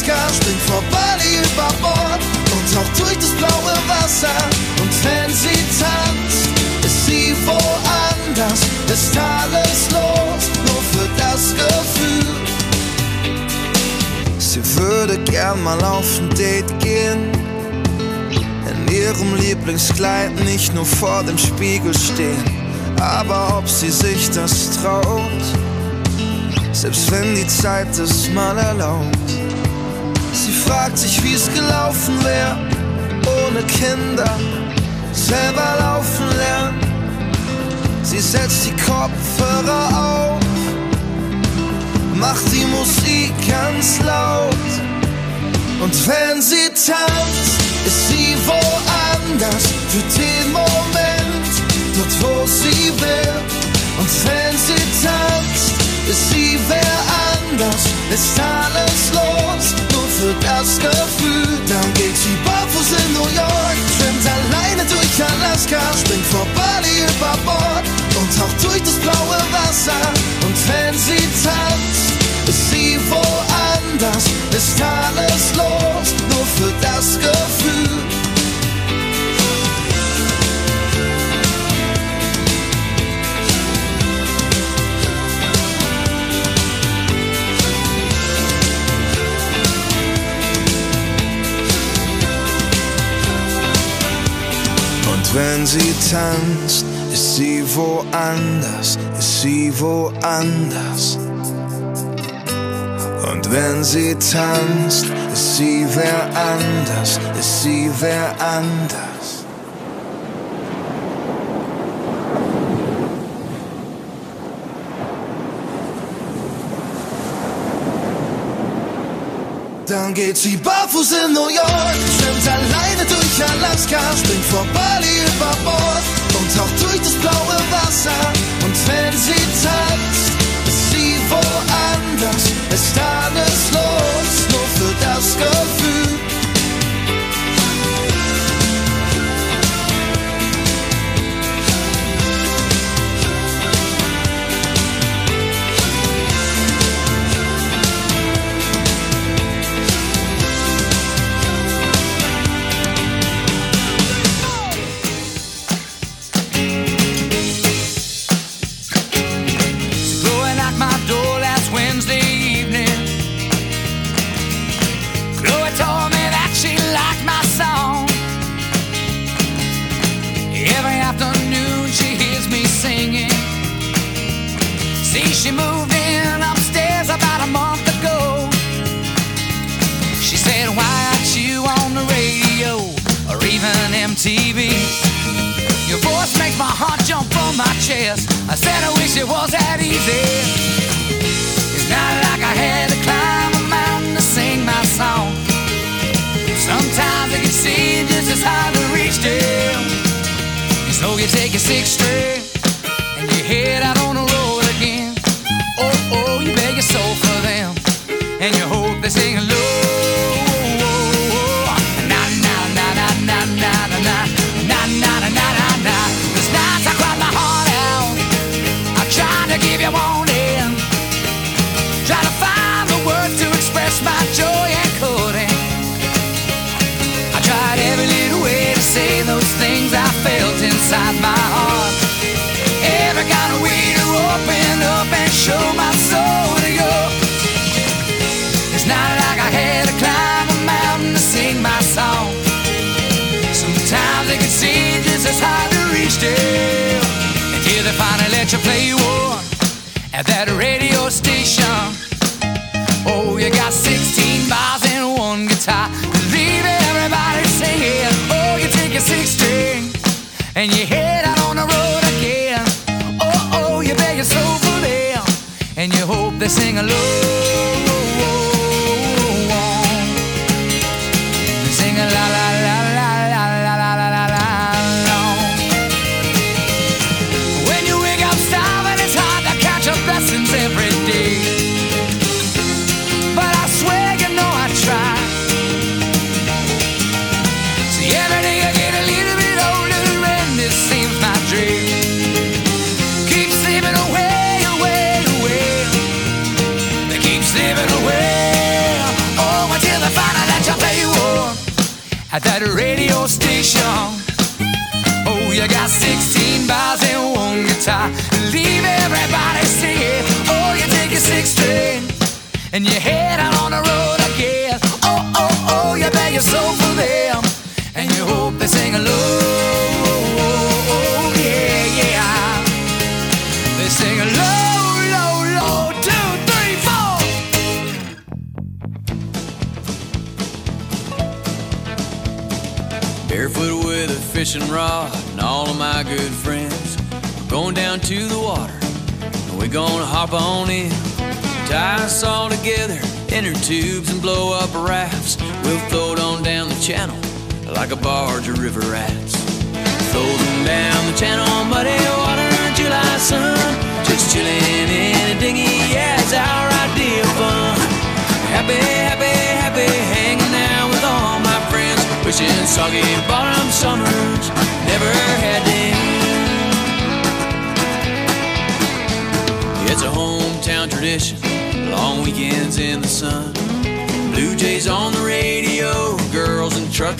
Alaska, springt vor Bali über Bord und taucht durch das blaue Wasser. Und wenn sie tanzt, ist sie woanders, ist alles los, nur für das Gefühl. Sie würde gern mal auf ein Date gehen, in ihrem Lieblingskleid nicht nur vor dem Spiegel stehen, aber ob sie sich das traut, selbst wenn die Zeit es mal erlaubt. Fragt sich, wie es gelaufen wäre, ohne Kinder, selber laufen lernen. Sie setzt die Kopfhörer auf, macht die Musik ganz laut. Und wenn sie tanzt, ist sie woanders für den Moment, dort wo sie will. Und wenn sie tanzt, sie wer anders, ist alles los, nur für das Gefühl. Dann geht sie barfuß in New York, schwimmt alleine durch Alaska, springt vor Bali über Bord und taucht durch das blaue Wasser. Und wenn sie tanzt, ist sie woanders, ist alles los, nur für das Gefühl. Wenn sie tanzt, ist sie woanders, ist sie woanders. Und wenn sie tanzt, ist sie wer anders, ist sie wer anders. Dann geht sie barfuß in New York, schwimmt alleine durch Alaska, springt vor Bali über Bord und taucht durch das blaue Wasser. Und wenn sie tanzt, ist sie woanders, ist alles los, nur für das Gefühl.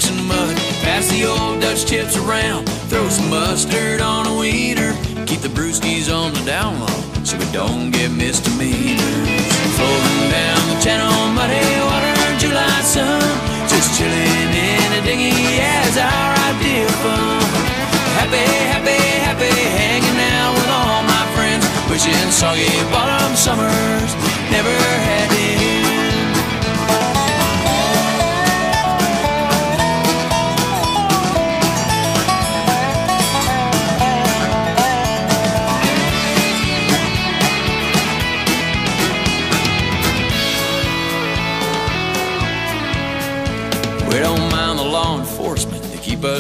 Trucks in the mud. Pass the old Dutch chips around, throw some mustard on a wiener. Keep the brewskis on the down low so we don't get misdemeanors. Floating down the channel, muddy water, July sun. Just chilling in a dinghy, it's our idea of fun. Happy, happy, happy, hanging out with all my friends. Wishing soggy bottom summers never had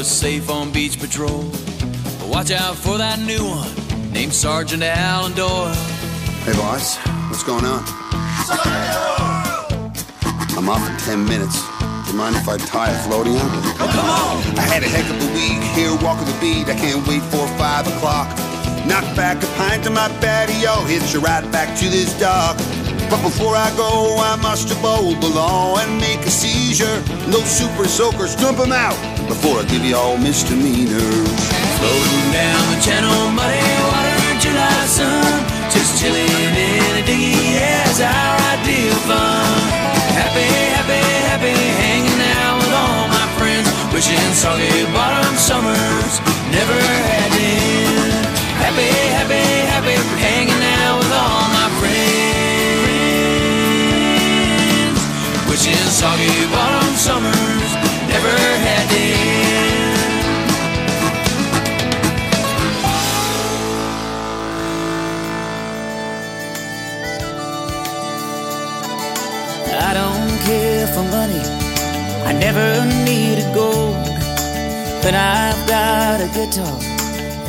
to keep us safe on beach patrol. But watch out for that new one named Sergeant Alan Doyle. Hey, boss, what's going on? I'm off in 10 minutes. Do you mind if I tie a floaty on? Oh, come on! I had a heck of a week here walking the beat. I can't wait for 5 o'clock. Knock back a pint to my patio, hitch a ride back to this dock. But before I go, I must uphold the law and make a seizure. No super soakers, dump 'em out before I give you all misdemeanors. Floating down the channel, muddy water, July sun. Just chilling in a yeah, it's our idea of fun. Happy, happy, happy, hanging out with all my friends. Wishing soggy bottom summers never had it. Happy, happy, happy, hanging out with all my friends. Wishing soggy bottom summers never had it. For money. I never needed gold. But I've got a guitar,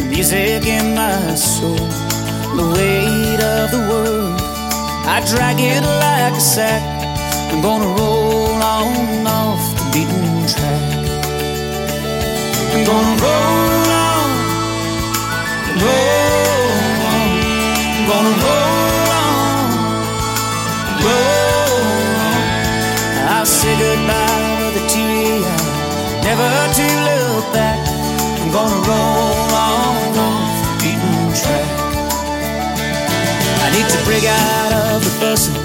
music in my soul, the weight of the world. I drag it like a sack. I'm gonna roll on off the beaten track. I'm gonna roll on, roll on. I'm gonna roll on, roll say goodbye with a teary eye, never to look back. I'm gonna roll on off the beaten track. I need to break out of the bustle,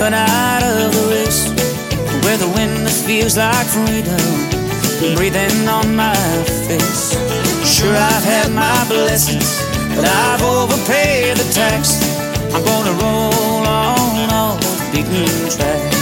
run out of the race, where the wind that feels like freedom, breathing on my face. Sure, I've had my blessings, but I've overpaid the tax. I'm gonna roll on off the beaten track.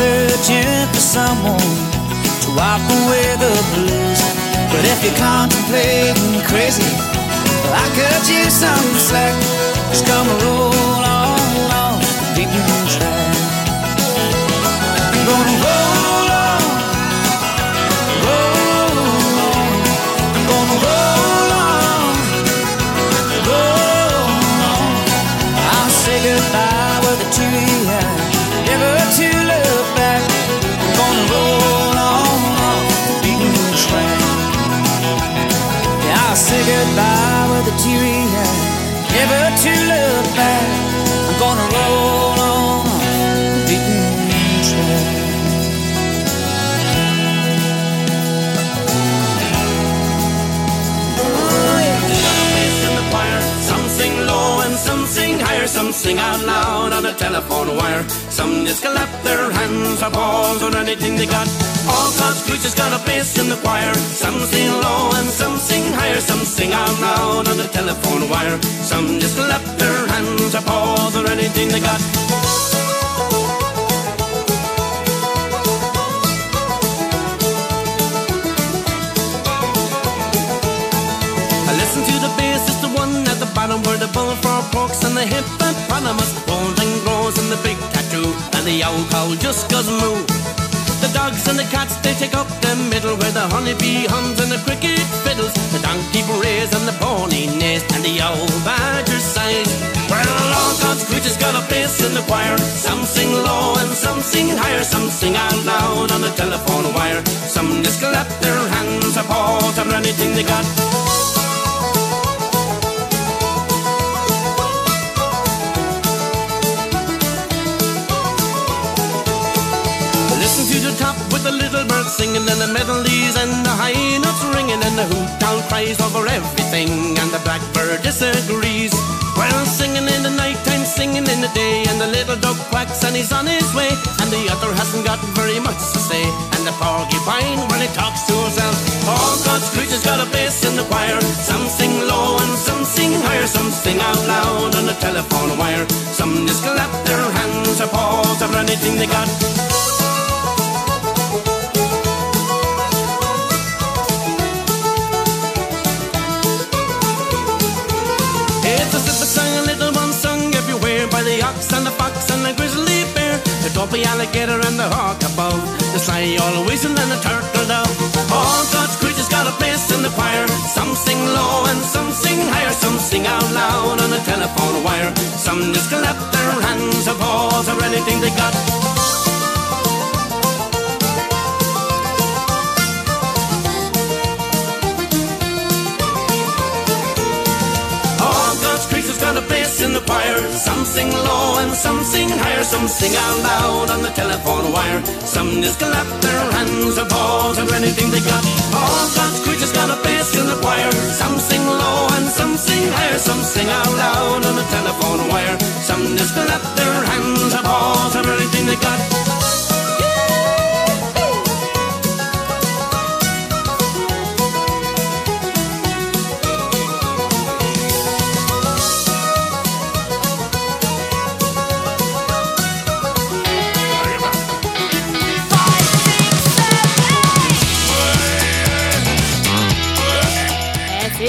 Searching for someone to wipe away the blues. But if you're contemplating crazy, I could use some slack. Just come roll on off the beaten track. I'm gonna roll say goodbye sing out loud on the telephone wire. Some just clap their hands or paws or anything they got. All God's creatures got a place in the choir. Some sing low and some sing higher. Some sing out loud on the telephone wire. Some just clap their hands or paws or anything they got. At the where the porks and the hippopotamus rolls and grows and the big tattoo and the owl cow just goes moo. The dogs and the cats they take up the middle where the honeybee hums and the cricket fiddles. The donkey brays and the pony neighs and the owl badger sighs. Well, all God's creatures got a place in the choir. Some sing low and some sing higher. Some sing out loud on the telephone wire. Some just clap their hands paws or anything they got. Little birds singing and the melodies and the high notes ringing and the hoot owl cries over everything and the blackbird disagrees. Well, singing in the nighttime, singing in the day, and the little dog quacks and he's on his way, and the other hasn't got very much to say, and the porcupine when he talks to himself. All God's creatures got a bass in the choir. Some sing low and some sing higher, some sing out loud on the telephone wire. Some just clap their hands or paws or anything they got. Everywhere by the ox and the fox and the grizzly bear, the dopey alligator and the hawk above, the sly owl weasel and the turtle dove. All God's creatures got a place in the choir. Some sing low and some sing higher. Some sing out loud on the telephone wire. Some just clap their hands or paws or anything they got. The choir. Some sing low and some sing higher. Some sing out loud on the telephone wire. Some just clap their hands or paws or anything they got. All God's creatures got a place in the choir. Some sing low and some sing higher. Some sing out loud on the telephone wire. Some just clap their hands or paws or anything they got.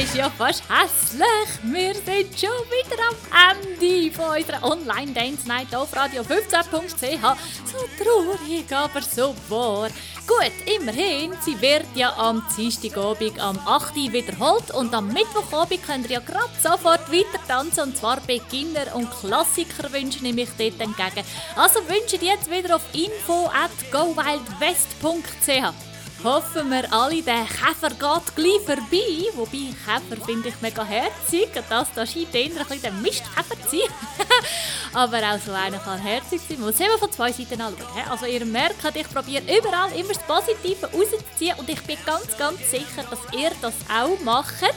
Ist ja fast hässlich. Wir sind schon wieder am Ende von unserer Online-Dance Night auf Radio 15.ch. So traurig, aber so wahr. Gut, immerhin, sie wird ja am Dienstagabend am 8. Uhr wiederholt und am Mittwochabend könnt ihr ja gerade sofort weiter tanzen und zwar Beginner und Klassiker wünsche ich mich dort entgegen. Also wünsche ich jetzt wieder auf info at gowildwest.ch. Hoffen wir alle, der Käfer geht gleich vorbei. Wobei, Käfer finde ich mega herzig. Das da scheint eher ein bisschen der Mistkäfer zu sein. Aber auch so einer kann herzig sein. Man muss immer von zwei Seiten anschauen. Also ihr merkt, ich probiere überall immer das Positive rauszuziehen und ich bin ganz, ganz sicher, dass ihr das auch macht.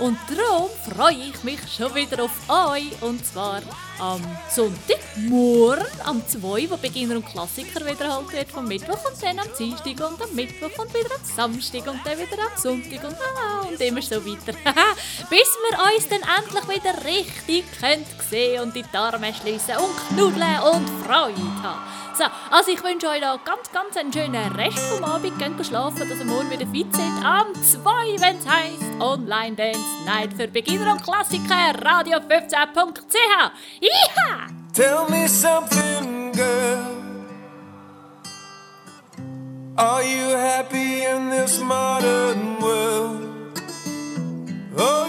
Und darum freue ich mich schon wieder auf euch. Und zwar am Sonntagmorgen, am 2, wo Beginner und Klassiker wiederholt wird vom Mittwoch und dann am Dienstag und am Mittwoch und wieder am Samstag und dann wieder am Sonntag und, ah, und immer so weiter. Bis wir uns dann endlich wieder richtig könnt sehen und die Arme schließen und knuddeln und Freude haben. So, also ich wünsche euch noch ganz, ganz einen schönen Rest vom Abend. Geht schlafen, dass ihr morgen wieder fit seid. Am 2, wenn es heisst Online Dance Night für Beginner und Klassiker, radio15.ch. Ja! Tell me something, girl. Are you happy in this modern world? Or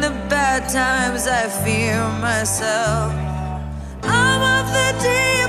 bad times, I fear myself. I'm of the deep